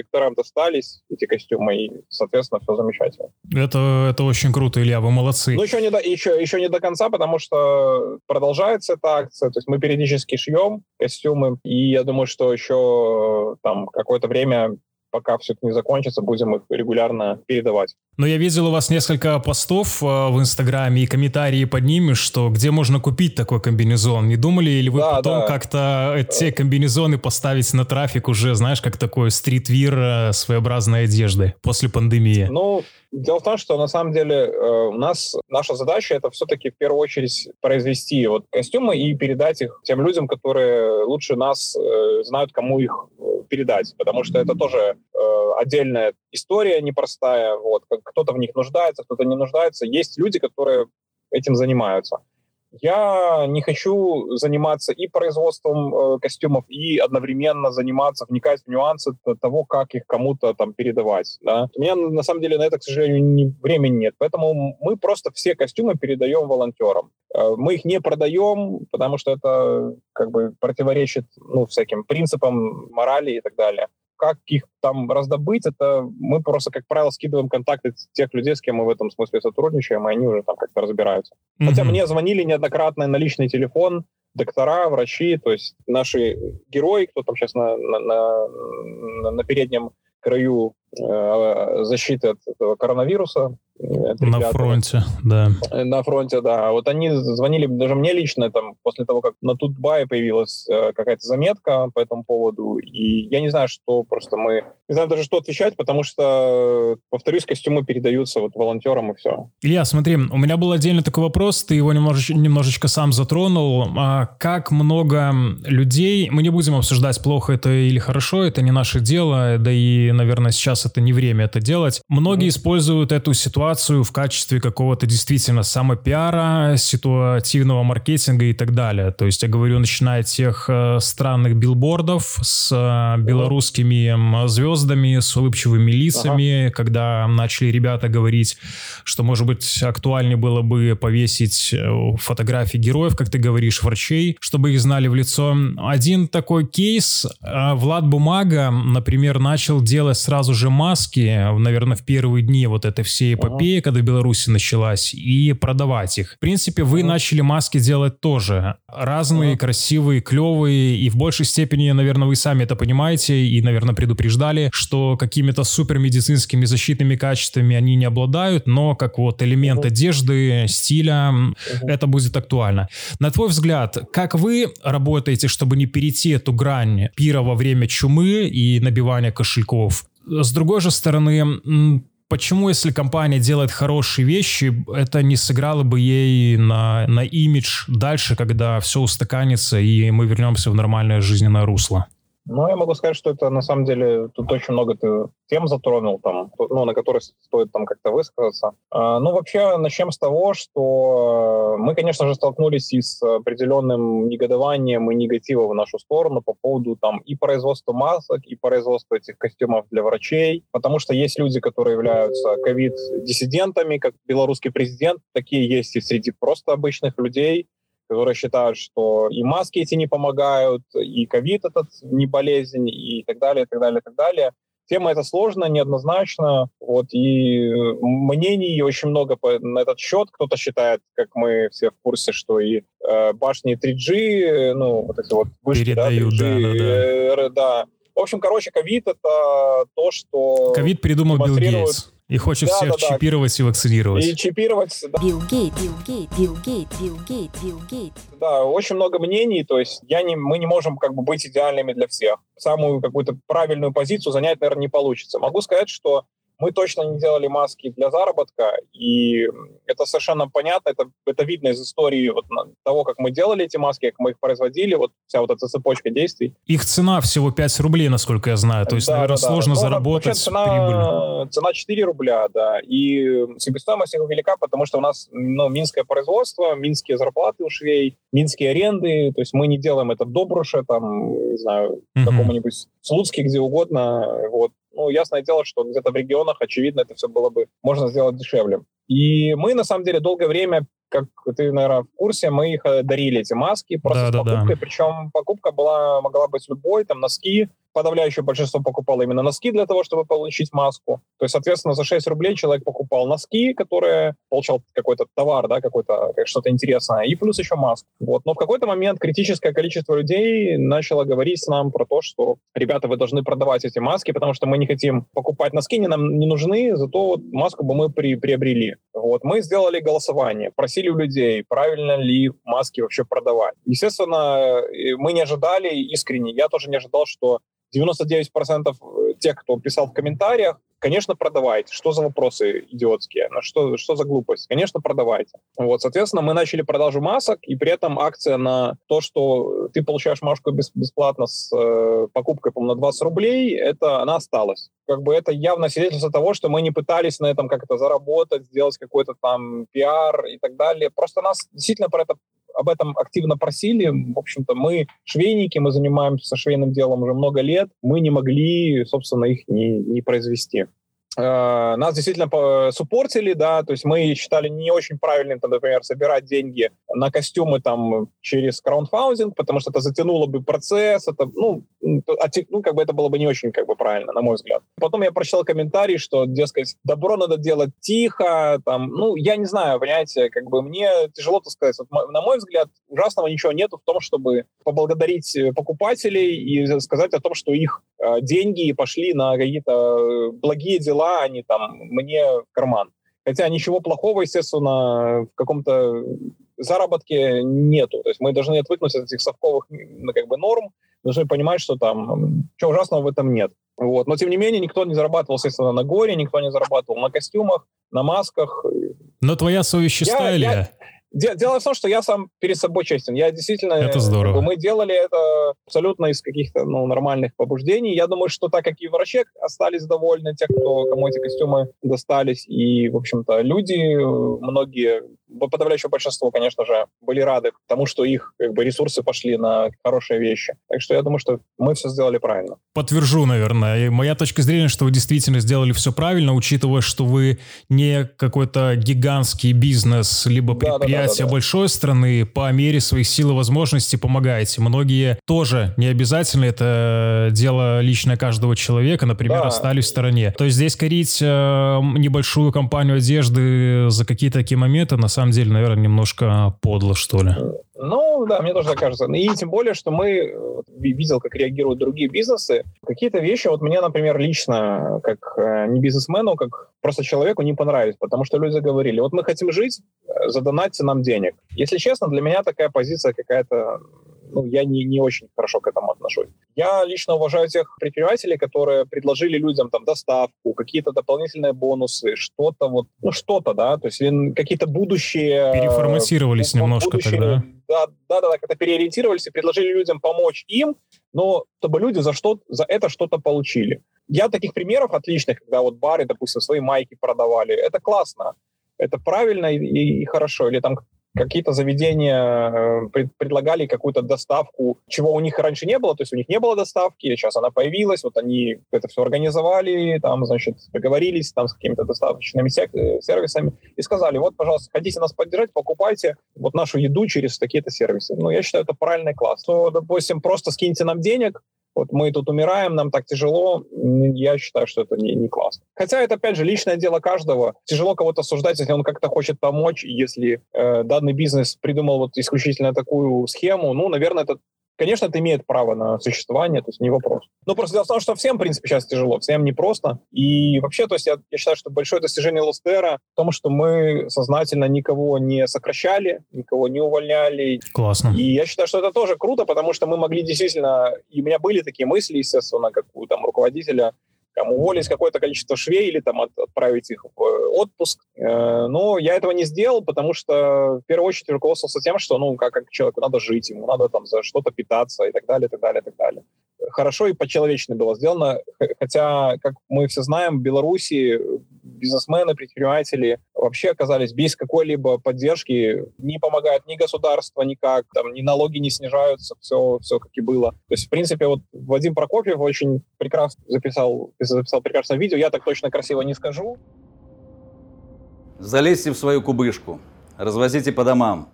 докторам достались, эти костюмы, и, соответственно, все замечательно.
Это, это очень круто, Илья, вы молодцы.
Ну, еще не, до, еще, еще не до конца, потому что продолжается эта акция. То есть мы периодически шьем костюмы, и я думаю, что еще там какое-то время пока все это не закончится, будем их регулярно передавать.
Но я видел у вас несколько постов э, в Инстаграме и комментарии под ними, что где можно купить такой комбинезон. Не думали ли вы да, потом да. как-то эти комбинезоны поставить на трафик уже, знаешь, как такой стритвир э, своеобразной одежды после пандемии?
Ну, Дело в том, что на самом деле э, у нас наша задача это все-таки в первую очередь произвести вот костюмы и передать их тем людям, которые лучше нас знают, кому их передать, потому что это тоже э, отдельная история непростая. Вот, кто-то в них нуждается, кто-то не нуждается. Есть люди, которые этим занимаются. Я не хочу заниматься и производством э, костюмов, и одновременно заниматься, вникать в нюансы того, как их кому-то там передавать. Да? У меня на самом деле на это, к сожалению, не, времени нет. Поэтому мы просто все костюмы передаем волонтерам. Э, мы их не продаем, потому что это как бы противоречит ну, всяким принципам морали и так далее как их там раздобыть, это мы просто, как правило, скидываем контакты тех людей, с кем мы в этом смысле сотрудничаем, и они уже там как-то разбираются. Mm-hmm. Хотя мне звонили неоднократно на личный телефон доктора, врачи, то есть наши герои, кто там сейчас на, на, на, на переднем краю э, защиты от этого коронавируса,
на фронте, да.
На фронте, да. Вот они звонили даже мне лично, там, после того, как на Тутбае появилась э, какая-то заметка по этому поводу, и я не знаю, что просто мы... Не знаю даже, что отвечать, потому что, повторюсь, костюмы передаются вот волонтерам и все.
Илья, смотри, у меня был отдельный такой вопрос, ты его немножечко, немножечко сам затронул. А как много людей... Мы не будем обсуждать, плохо это или хорошо, это не наше дело, да и, наверное, сейчас это не время это делать. Многие mm-hmm. используют эту ситуацию ситуацию в качестве какого-то действительно самопиара, ситуативного маркетинга и так далее. То есть я говорю, начиная от тех э, странных билбордов с э, белорусскими звездами, с улыбчивыми лицами, ага. когда начали ребята говорить, что, может быть, актуальнее было бы повесить э, фотографии героев, как ты говоришь, врачей, чтобы их знали в лицо. Один такой кейс, Влад Бумага, например, начал делать сразу же маски, наверное, в первые дни вот этой всей эпопеи, эпопея, когда в Беларуси началась, и продавать их. В принципе, вы начали маски делать тоже. Разные, красивые, клевые, и в большей степени, наверное, вы сами это понимаете и, наверное, предупреждали, что какими-то супер медицинскими защитными качествами они не обладают, но как вот элемент одежды, стиля, это будет актуально. На твой взгляд, как вы работаете, чтобы не перейти эту грань пира во время чумы и набивания кошельков? С другой же стороны, почему, если компания делает хорошие вещи, это не сыграло бы ей на, на имидж дальше, когда все устаканится и мы вернемся в нормальное жизненное русло?
Ну, я могу сказать, что это на самом деле тут очень много ты тем затронул, там, ну, на которые стоит там как-то высказаться. А, ну, вообще, начнем с того, что мы, конечно же, столкнулись и с определенным негодованием и негативом в нашу сторону по поводу там и производства масок, и производства этих костюмов для врачей, потому что есть люди, которые являются ковид-диссидентами, как белорусский президент, такие есть и среди просто обычных людей, которые считают, что и маски эти не помогают, и ковид этот не болезнь, и так далее, и так далее, и так далее. Тема эта сложная, неоднозначна, вот, и мнений очень много по, на этот счет. Кто-то считает, как мы все в курсе, что и э, башни 3G, ну, вот эти вот вышки,
Передают,
да, 3G,
да, да,
да. Э, да. В общем, короче, ковид — это то, что...
Ковид придумал Билл Гейтс. И хочет да, всех да, да. чипировать и вакцинировать.
И чипировать, да.
Билл Гейт, Билл Гейт, Билл Гейт, Билл Гейт, Билл Гейт.
Да, очень много мнений, то есть я не, мы не можем как бы быть идеальными для всех. Самую какую-то правильную позицию занять, наверное, не получится. Могу сказать, что мы точно не делали маски для заработка, и это совершенно понятно, это, это видно из истории вот, того, как мы делали эти маски, как мы их производили, вот вся вот эта цепочка действий.
Их цена всего 5 рублей, насколько я знаю, то есть, да, наверное, да, сложно да. заработать ну,
цена, прибыль. Цена 4 рубля, да, и себестоимость их велика, потому что у нас ну, минское производство, минские зарплаты у швей, минские аренды, то есть мы не делаем это Добруше, там, не знаю, в Слуцке, где угодно, вот, ну, ясное дело, что где-то в регионах, очевидно, это все было бы можно сделать дешевле. И мы, на самом деле, долгое время как ты, наверное, в курсе, мы их э, дарили, эти маски, просто да, с покупкой. Да, да. Причем покупка была, могла быть любой, там, носки, подавляющее большинство покупало именно носки для того, чтобы получить маску. То есть, соответственно, за 6 рублей человек покупал носки, которые получал какой-то товар, да, какой-то что-то интересное, и плюс еще маску. Вот. Но в какой-то момент критическое количество людей начало говорить с нам про то, что, ребята, вы должны продавать эти маски, потому что мы не хотим покупать носки, они нам не нужны, зато вот маску бы мы при, приобрели. Вот. Мы сделали голосование, просили у людей, правильно ли маски вообще продавать. Естественно, мы не ожидали искренне, я тоже не ожидал, что 99% э, тех, кто писал в комментариях, конечно, продавайте. Что за вопросы идиотские? Что, что за глупость? Конечно, продавайте. Вот, соответственно, мы начали продажу масок, и при этом акция на то, что ты получаешь маску бесплатно с э, покупкой, по на 20 рублей, это она осталась. Как бы это явно свидетельство того, что мы не пытались на этом как-то заработать, сделать какой-то там пиар и так далее. Просто нас действительно про это об этом активно просили. В общем-то, мы швейники, мы занимаемся швейным делом уже много лет. Мы не могли, собственно, их не, не произвести. Э, нас действительно суппортили, да, то есть мы считали не очень правильным, там, например, собирать деньги на костюмы там через краундфаундинг, потому что это затянуло бы процесс, это, ну, ну, как бы это было бы не очень, как бы, правильно, на мой взгляд. Потом я прочитал комментарий, что, дескать, добро надо делать тихо, там, ну, я не знаю, понимаете, как бы мне тяжело так сказать. Вот, на мой взгляд, ужасного ничего нету в том, чтобы поблагодарить покупателей и сказать о том, что их э, деньги пошли на какие-то благие дела дела, они там мне карман. Хотя ничего плохого, естественно, в каком-то заработке нету. То есть мы должны отвыкнуть от этих совковых ну, как бы, норм, должны понимать, что там ничего ужасного в этом нет. Вот. Но, тем не менее, никто не зарабатывал, естественно, на горе, никто не зарабатывал на костюмах, на масках.
Но твоя совесть чистая, я, я,
Дело в том, что я сам перед собой честен. Я действительно...
Это здорово. Как
бы, мы делали это абсолютно из каких-то ну, нормальных побуждений. Я думаю, что так как и врачи остались довольны, те, кто, кому эти костюмы достались, и, в общем-то, люди, многие подавляющее большинство, конечно же, были рады тому, что их как бы, ресурсы пошли на хорошие вещи. Так что я думаю, что мы все сделали правильно.
Подтвержу, наверное. И моя точка зрения, что вы действительно сделали все правильно, учитывая, что вы не какой-то гигантский бизнес, либо предприятие да, да, да, да, большой страны, по мере своих сил и возможностей помогаете. Многие тоже не обязательно, это дело личное каждого человека, например, да. остались в стороне. То есть здесь корить э, небольшую компанию одежды за какие-то такие моменты, на самом самом деле, наверное, немножко подло, что ли.
Ну, да, мне тоже так кажется. И тем более, что мы видел, как реагируют другие бизнесы. Какие-то вещи, вот мне, например, лично, как э, не бизнесмену, как просто человеку не понравились, потому что люди говорили, вот мы хотим жить, э, задонатьте нам денег. Если честно, для меня такая позиция какая-то ну, я не, не очень хорошо к этому отношусь. Я лично уважаю тех предпринимателей, которые предложили людям там доставку, какие-то дополнительные бонусы, что-то вот, ну что-то, да, то есть какие-то будущие...
Переформатировались ну, немножко будущие, тогда.
Да, да, да, как-то переориентировались и предложили людям помочь им, но чтобы люди за, что, за это что-то получили. Я таких примеров отличных, когда вот бары, допустим, свои майки продавали, это классно, это правильно и, и, и хорошо. Или там какие-то заведения э, предлагали какую-то доставку, чего у них раньше не было, то есть у них не было доставки, сейчас она появилась, вот они это все организовали, там, значит, договорились там с какими-то доставочными э, сервисами и сказали, вот, пожалуйста, хотите нас поддержать, покупайте вот нашу еду через такие-то сервисы. Ну, я считаю, это правильный класс. То, допустим, просто скиньте нам денег, вот мы тут умираем, нам так тяжело, я считаю, что это не, не классно. Хотя это, опять же, личное дело каждого. Тяжело кого-то осуждать, если он как-то хочет помочь, если э, данный бизнес придумал вот исключительно такую схему, ну, наверное, это Конечно, это имеет право на существование, то есть не вопрос. Но просто дело в том, что всем, в принципе, сейчас тяжело, всем непросто. И вообще, то есть я, я считаю, что большое достижение Лостера в том, что мы сознательно никого не сокращали, никого не увольняли.
Классно.
И я считаю, что это тоже круто, потому что мы могли действительно... И у меня были такие мысли, естественно, как у там, руководителя, там, уволить какое-то количество швей или там, от, отправить их в отпуск. Э, но я этого не сделал, потому что в первую очередь руководствовался тем, что ну, как, как человеку надо жить, ему надо там за что-то питаться и так далее, и так далее, и так далее. Хорошо и по-человечно было сделано, хотя, как мы все знаем, в Беларуси бизнесмены, предприниматели вообще оказались без какой-либо поддержки, не помогает ни государство никак, там, ни налоги не снижаются, все, все как и было. То есть, в принципе, вот Вадим Прокопьев очень прекрасно записал, записал прекрасное видео, я так точно красиво не скажу.
Залезьте в свою кубышку, развозите по домам,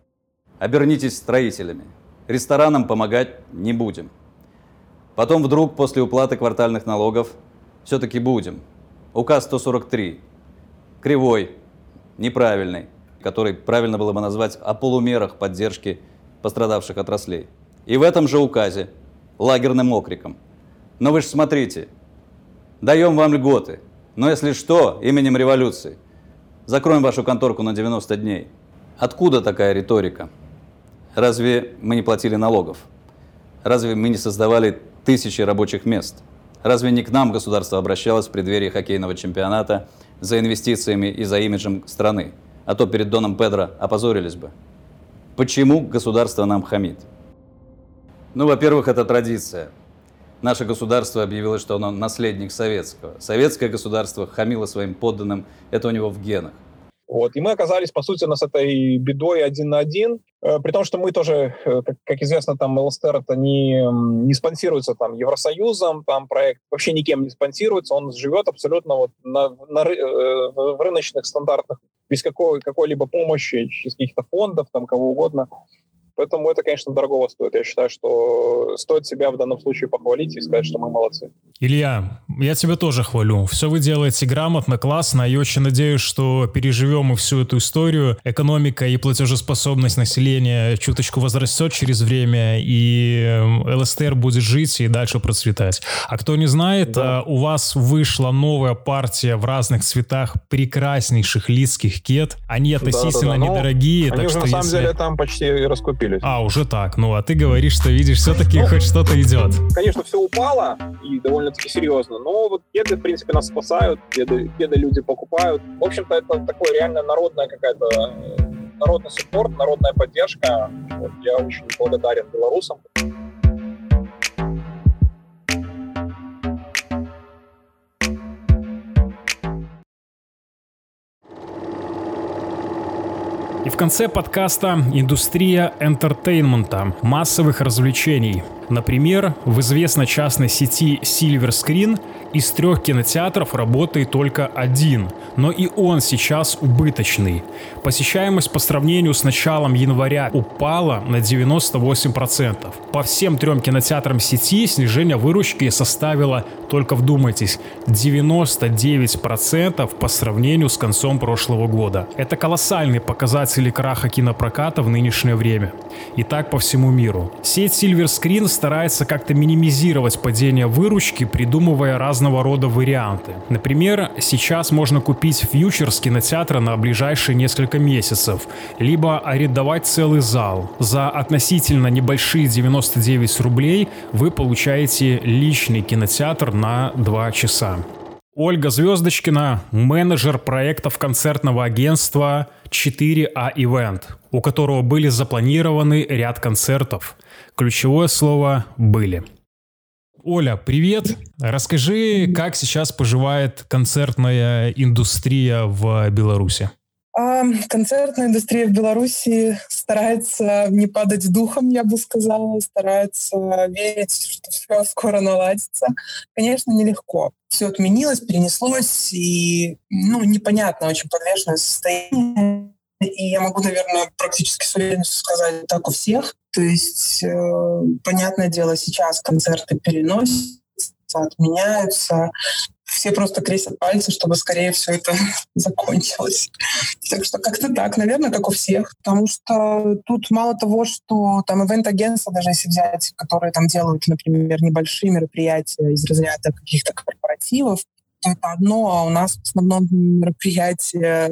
обернитесь строителями. Ресторанам помогать не будем. Потом вдруг после уплаты квартальных налогов все-таки будем. Указ 143. Кривой, неправильный, который правильно было бы назвать о полумерах поддержки пострадавших отраслей. И в этом же указе лагерным окриком. Но вы же смотрите, даем вам льготы, но если что, именем революции. Закроем вашу конторку на 90 дней. Откуда такая риторика? Разве мы не платили налогов? Разве мы не создавали тысячи рабочих мест? Разве не к нам государство обращалось в преддверии хоккейного чемпионата за инвестициями и за имиджем страны? А то перед Доном Педро опозорились бы. Почему государство нам хамит? Ну, во-первых, это традиция. Наше государство объявило, что оно наследник советского. Советское государство хамило своим подданным, это у него в генах.
Вот. И мы оказались, по сути, с этой бедой один на один, э, при том, что мы тоже, э, как, как известно, там ЛСТР это не, не спонсируется там Евросоюзом, там проект вообще никем не спонсируется, он живет абсолютно вот на, на, э, в рыночных стандартах, без какой, какой-либо помощи из каких-то фондов, там кого угодно. Поэтому это, конечно, дорого стоит. Я считаю, что стоит себя в данном случае похвалить и сказать, что мы молодцы.
Илья, я тебя тоже хвалю. Все вы делаете грамотно, классно. И очень надеюсь, что переживем мы всю эту историю. Экономика и платежеспособность населения чуточку возрастет через время, и эм, ЛСТР будет жить и дальше процветать. А кто не знает, да. у вас вышла новая партия в разных цветах прекраснейших лидских кет. Они относительно да, да, да. недорогие.
Они так уже, что на самом если... деле там почти раскупили купились.
А, уже так. Ну, а ты говоришь, что видишь, все-таки ну, хоть что-то идет.
Конечно, все упало, и довольно-таки серьезно, но вот кеды, в принципе, нас спасают, кеды, кеды люди покупают. В общем-то, это такое реально народная какая-то э, народный суппорт, народная поддержка. Вот, я очень благодарен белорусам.
В конце подкаста индустрия энтертейнмента, массовых развлечений. Например, в известной частной сети Silver Screen из трех кинотеатров работает только один, но и он сейчас убыточный. Посещаемость по сравнению с началом января упала на 98%. По всем трем кинотеатрам сети снижение выручки составило, только вдумайтесь, 99% по сравнению с концом прошлого года. Это колоссальные показатели краха кинопроката в нынешнее время. И так по всему миру. Сеть Silver Screen старается как-то минимизировать падение выручки, придумывая разного рода варианты. Например, сейчас можно купить фьючерс кинотеатра на ближайшие несколько месяцев, либо арендовать целый зал. За относительно небольшие 99 рублей вы получаете личный кинотеатр на 2 часа. Ольга Звездочкина, менеджер проектов концертного агентства 4А Event, у которого были запланированы ряд концертов. Ключевое слово «были». Оля, привет! Расскажи, как сейчас поживает концертная индустрия в Беларуси?
А, концертная индустрия в Беларуси старается не падать духом, я бы сказала, старается верить, что все скоро наладится. Конечно, нелегко. Все отменилось, перенеслось, и ну, непонятно, очень подвешенное состояние. И я могу, наверное, практически с уверенностью сказать так у всех. То есть, э, понятное дело, сейчас концерты переносятся, отменяются все просто крестят пальцы, чтобы скорее все это закончилось. Так что как-то так, наверное, как у всех. Потому что тут мало того, что там ивент-агентства, даже если взять, которые там делают, например, небольшие мероприятия из разряда каких-то корпоративов, то это одно, а у нас в основном мероприятия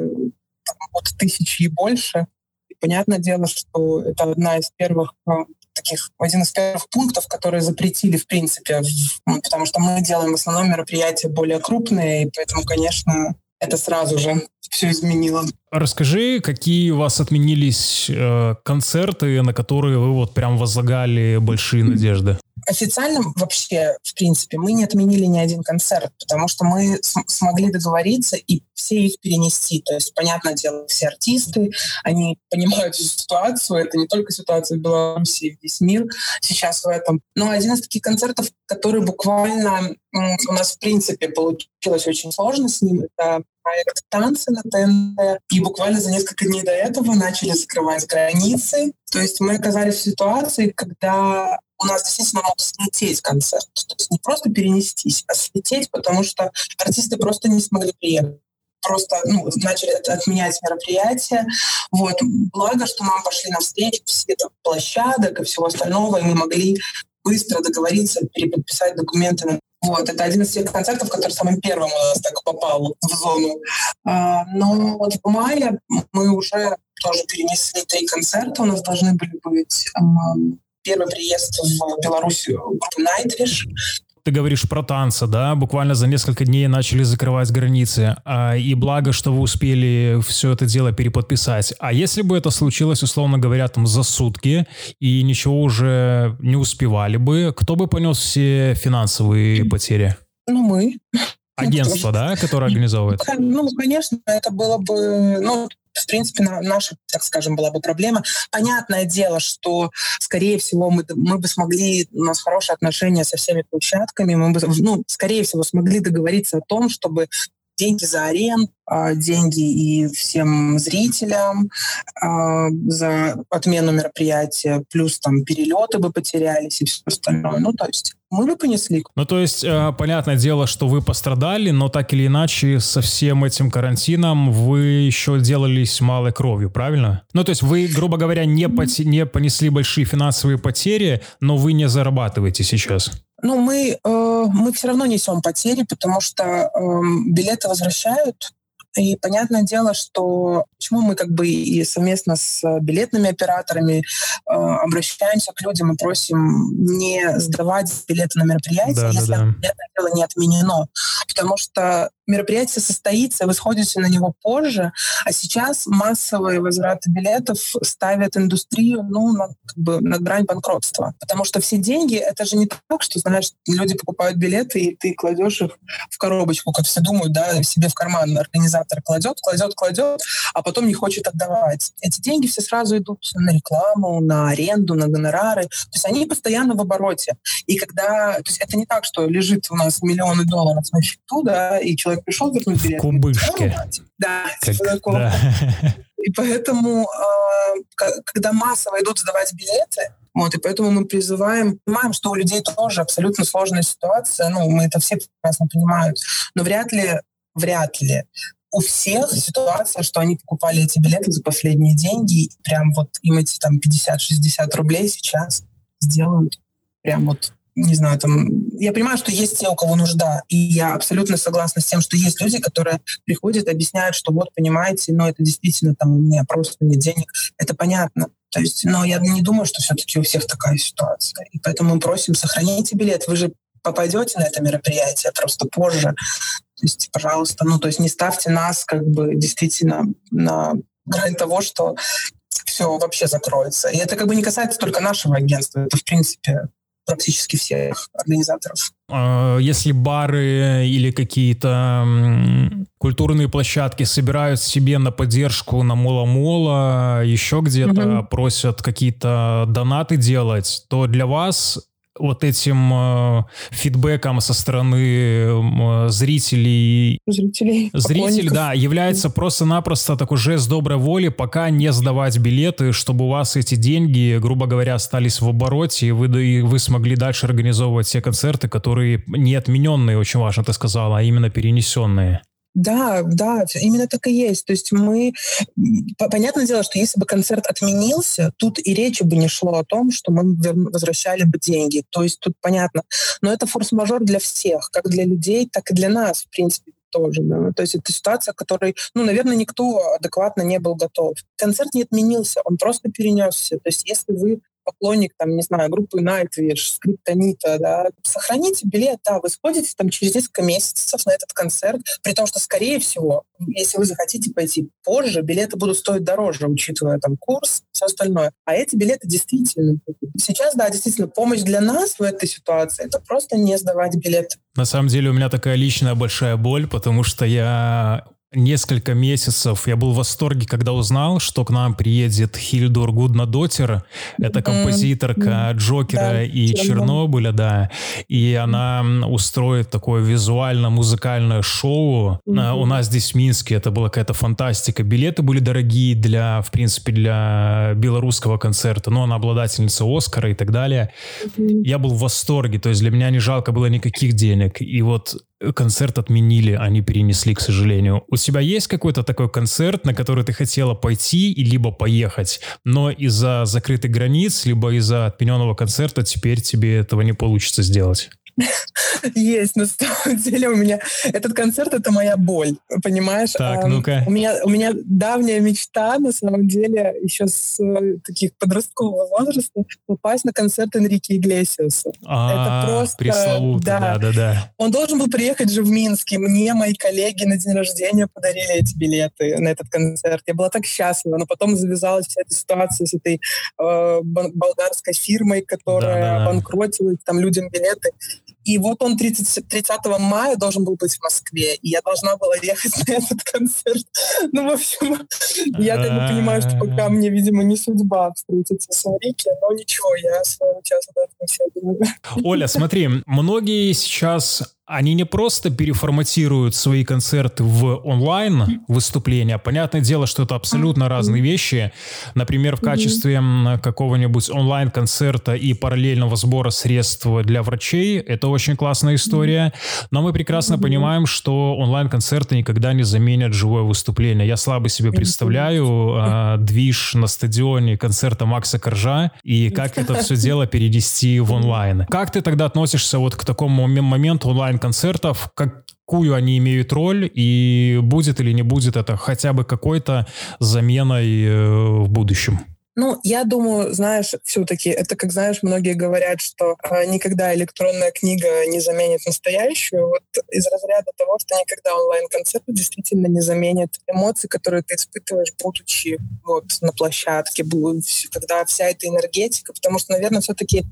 там, от тысячи и больше. И понятное дело, что это одна из первых а, таких, один из первых пунктов, которые запретили, в принципе, ну, потому что мы делаем в основном мероприятия более крупные, и поэтому, конечно, это сразу же все изменило.
Расскажи, какие у вас отменились э, концерты, на которые вы вот прям возлагали большие надежды?
Официально вообще, в принципе, мы не отменили ни один концерт, потому что мы см- смогли договориться и все их перенести. То есть, понятное дело, все артисты, они понимают всю ситуацию. Это не только ситуация в Беларуси, весь мир сейчас в этом. Но один из таких концертов, который буквально у нас, в принципе, получилось очень сложно с ним, это проект «Танцы» на ТНТ. И буквально за несколько дней до этого начали закрывать границы. То есть мы оказались в ситуации, когда у нас действительно мог слететь концерт. То есть не просто перенестись, а слететь, потому что артисты просто не смогли приехать просто ну, начали отменять мероприятия. Вот. Благо, что нам пошли навстречу все там, площадок и всего остального, и мы могли быстро договориться, переподписать документы вот, это один из тех концертов, который самым первым у нас так попал в зону. А, но вот в мае мы уже тоже перенесли три концерта. У нас должны были быть первый приезд в Беларусь группы Nightwish,
ты говоришь про танцы, да, буквально за несколько дней начали закрывать границы, а, и благо, что вы успели все это дело переподписать. А если бы это случилось, условно говоря, там за сутки, и ничего уже не успевали бы, кто бы понес все финансовые потери?
Ну, мы.
Агентство, да, которое организовывает?
Ну, конечно, это было бы... Ну, в принципе, наша, так скажем, была бы проблема. Понятное дело, что, скорее всего, мы, мы бы смогли, у нас хорошие отношения со всеми площадками, мы бы, ну, скорее всего, смогли договориться о том, чтобы деньги за аренд, а, деньги и всем зрителям а, за отмену мероприятия, плюс там перелеты бы потерялись и все остальное. Ну, то есть мы бы понесли.
Ну, то есть, э, понятное дело, что вы пострадали, но так или иначе со всем этим карантином вы еще делались малой кровью, правильно? Ну, то есть вы, грубо говоря, не, поте- не понесли большие финансовые потери, но вы не зарабатываете сейчас.
Ну, мы, э, мы все равно несем потери, потому что э, билеты возвращают, и понятное дело, что почему мы как бы и совместно с билетными операторами э, обращаемся к людям и просим не сдавать билеты на мероприятие, да, если да, да. дело не отменено. Потому что мероприятие состоится, вы сходите на него позже, а сейчас массовые возвраты билетов ставят индустрию ну, на, как бы, на грань банкротства. Потому что все деньги, это же не так, что, знаешь, люди покупают билеты, и ты кладешь их в коробочку, как все думают, да, себе в карман организатор кладет, кладет, кладет, а потом не хочет отдавать. Эти деньги все сразу идут на рекламу, на аренду, на гонорары. То есть они постоянно в обороте. И когда... То есть это не так, что лежит у нас миллионы долларов на счету, да, и человек человек пришел вернуть билет.
Кубышки.
Да, как, да. И поэтому, э, когда массово идут сдавать билеты, вот, и поэтому мы призываем, понимаем, что у людей тоже абсолютно сложная ситуация, ну, мы это все прекрасно понимают, но вряд ли, вряд ли у всех ситуация, что они покупали эти билеты за последние деньги, и прям вот им эти там 50-60 рублей сейчас сделают прям вот не знаю, там, я понимаю, что есть те, у кого нужда, и я абсолютно согласна с тем, что есть люди, которые приходят, объясняют, что вот, понимаете, но это действительно там у меня просто нет денег, это понятно. То есть, но я не думаю, что все-таки у всех такая ситуация. И поэтому мы просим, сохраните билет. Вы же попадете на это мероприятие просто позже. То есть, пожалуйста, ну, то есть не ставьте нас как бы действительно на грань того, что все вообще закроется. И это как бы не касается только нашего агентства. Это, в принципе, практически всех организаторов.
А, если бары или какие-то культурные площадки собирают себе на поддержку на Мола-Мола, еще где-то угу. просят какие-то донаты делать, то для вас вот этим э, фидбэком со стороны э, зрителей.
Зрителей.
Зритель, да, является просто-напросто такой жест доброй воли, пока не сдавать билеты, чтобы у вас эти деньги, грубо говоря, остались в обороте, и вы, и вы смогли дальше организовывать все концерты, которые не отмененные, очень важно ты сказала, а именно перенесенные.
Да, да, именно так и есть. То есть мы... Понятное дело, что если бы концерт отменился, тут и речи бы не шло о том, что мы возвращали бы деньги. То есть тут понятно. Но это форс-мажор для всех, как для людей, так и для нас, в принципе тоже. Да. То есть это ситуация, к которой, ну, наверное, никто адекватно не был готов. Концерт не отменился, он просто перенесся. То есть если вы поклонник, там, не знаю, группы Nightwish, Скриптонита, да, сохраните билет, да, вы сходите там через несколько месяцев на этот концерт, при том, что, скорее всего, если вы захотите пойти позже, билеты будут стоить дороже, учитывая там курс, все остальное. А эти билеты действительно Сейчас, да, действительно, помощь для нас в этой ситуации — это просто не сдавать билет.
На самом деле у меня такая личная большая боль, потому что я несколько месяцев я был в восторге, когда узнал, что к нам приедет Хильдур Гуднадотер. Это композиторка Джокера да, и Чернобыля, да. И она устроит такое визуально-музыкальное шоу. Mm-hmm. У нас здесь в Минске это была какая-то фантастика. Билеты были дорогие для, в принципе, для белорусского концерта. Но она обладательница Оскара и так далее. Mm-hmm. Я был в восторге. То есть для меня не жалко было никаких денег. И вот концерт отменили, они перенесли, к сожалению. У тебя есть какой-то такой концерт, на который ты хотела пойти и либо поехать, но из-за закрытых границ, либо из-за отмененного концерта теперь тебе этого не получится сделать?
Есть, на самом деле у меня этот концерт это моя боль, понимаешь?
Так, ну-ка.
У меня у меня давняя мечта, на самом деле, еще с э, таких подросткового возраста попасть на концерт Энрике Иглесиуса.
А, это просто пресловутый, да, да, да, да.
Он должен был приехать же в Минск, и мне мои коллеги на день рождения подарили эти билеты на этот концерт. Я была так счастлива, но потом завязалась вся эта ситуация с этой э, болгарской фирмой, которая да, да, да. банкротила там людям билеты. И вот он 30, 30 мая должен был быть в Москве, и я должна была ехать на этот концерт. Ну, в общем, я как бы понимаю, что пока мне, видимо, не судьба встретиться с Марике, но ничего, я своего часа до все думаю.
Оля, смотри, многие сейчас они не просто переформатируют свои концерты в онлайн выступления. Понятное дело, что это абсолютно разные вещи. Например, в качестве какого-нибудь онлайн-концерта и параллельного сбора средств для врачей это очень классная история. Но мы прекрасно понимаем, что онлайн-концерты никогда не заменят живое выступление. Я слабо себе представляю э, движ на стадионе концерта Макса Коржа и как это все дело перенести в онлайн. Как ты тогда относишься вот к такому моменту онлайн онлайн-концертов, какую они имеют роль и будет или не будет это хотя бы какой-то заменой э, в будущем?
Ну, я думаю, знаешь, все-таки это, как знаешь, многие говорят, что э, никогда электронная книга не заменит настоящую. Вот из разряда того, что никогда онлайн-концерт действительно не заменит эмоции, которые ты испытываешь, будучи вот на площадке, когда вся эта энергетика, потому что, наверное, все-таки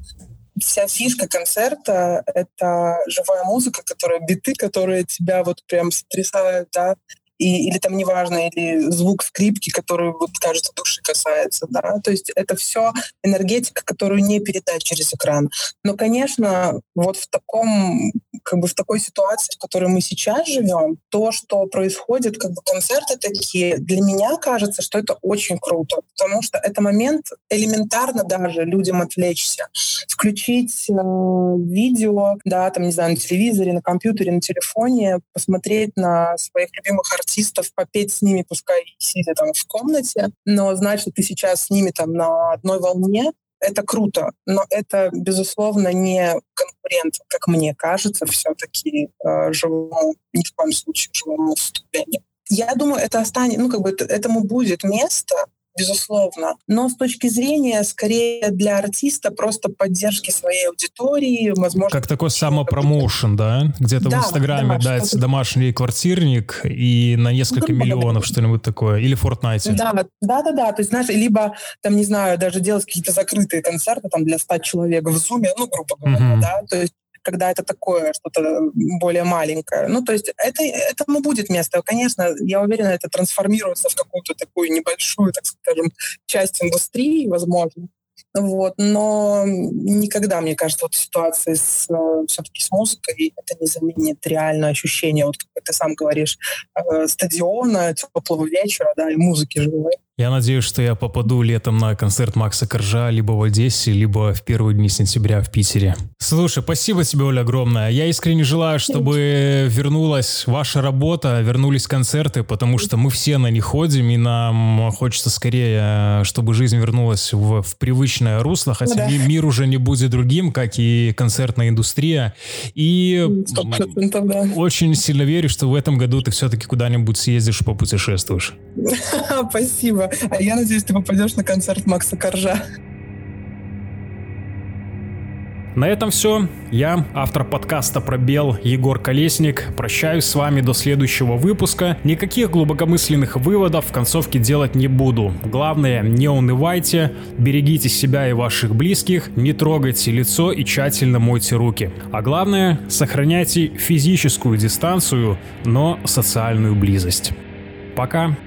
вся фишка концерта — это живая музыка, которая биты, которые тебя вот прям сотрясают, да, и, или там неважно, или звук скрипки, который, вот, кажется, души касается, да, то есть это все энергетика, которую не передать через экран. Но, конечно, вот в таком как бы в такой ситуации, в которой мы сейчас живем, то, что происходит, как бы концерты такие, для меня кажется, что это очень круто, потому что это момент элементарно даже людям отвлечься, включить э, видео, да, там, не знаю, на телевизоре, на компьютере, на телефоне, посмотреть на своих любимых артистов, попеть с ними, пускай сидя там в комнате, но знать, что ты сейчас с ними там на одной волне, это круто, но это, безусловно, не конкурент, как мне кажется, все-таки э, живому, ни в коем случае живому выступлению. Я думаю, это останется, ну, как бы этому будет место, безусловно. Но с точки зрения, скорее, для артиста просто поддержки своей аудитории, возможно...
Как такой самопромоушен, да? Где-то да, в Инстаграме да, дается домашний квартирник и на несколько ну, миллионов, что-нибудь такое. Или в Fortnite.
Да, да, да, да. То есть, знаешь, либо, там, не знаю, даже делать какие-то закрытые концерты там для 100 человек в Зуме, ну, грубо говоря, uh-huh. да. То есть когда это такое, что-то более маленькое. Ну, то есть это, этому будет место. Конечно, я уверена, это трансформируется в какую-то такую небольшую, так скажем, часть индустрии, возможно. Вот. Но никогда, мне кажется, вот ситуации с, э, все-таки с музыкой это не заменит реальное ощущение, вот как ты сам говоришь, э, стадиона, теплого вечера, да, и музыки живой.
Я надеюсь, что я попаду летом на концерт Макса Коржа либо в Одессе, либо в первые дни сентября в Питере. Слушай, спасибо тебе, Оля, огромное. Я искренне желаю, чтобы вернулась ваша работа, вернулись концерты, потому что мы все на них ходим, и нам хочется скорее, чтобы жизнь вернулась в, в привычное русло, хотя да. мир уже не будет другим, как и концертная индустрия. И 100%, да. очень сильно верю, что в этом году ты все-таки куда-нибудь съездишь, попутешествуешь.
Спасибо. А я надеюсь, ты попадешь на концерт Макса Коржа.
На этом все. Я, автор подкаста «Пробел» Егор Колесник, прощаюсь с вами до следующего выпуска. Никаких глубокомысленных выводов в концовке делать не буду. Главное, не унывайте, берегите себя и ваших близких, не трогайте лицо и тщательно мойте руки. А главное, сохраняйте физическую дистанцию, но социальную близость. Пока!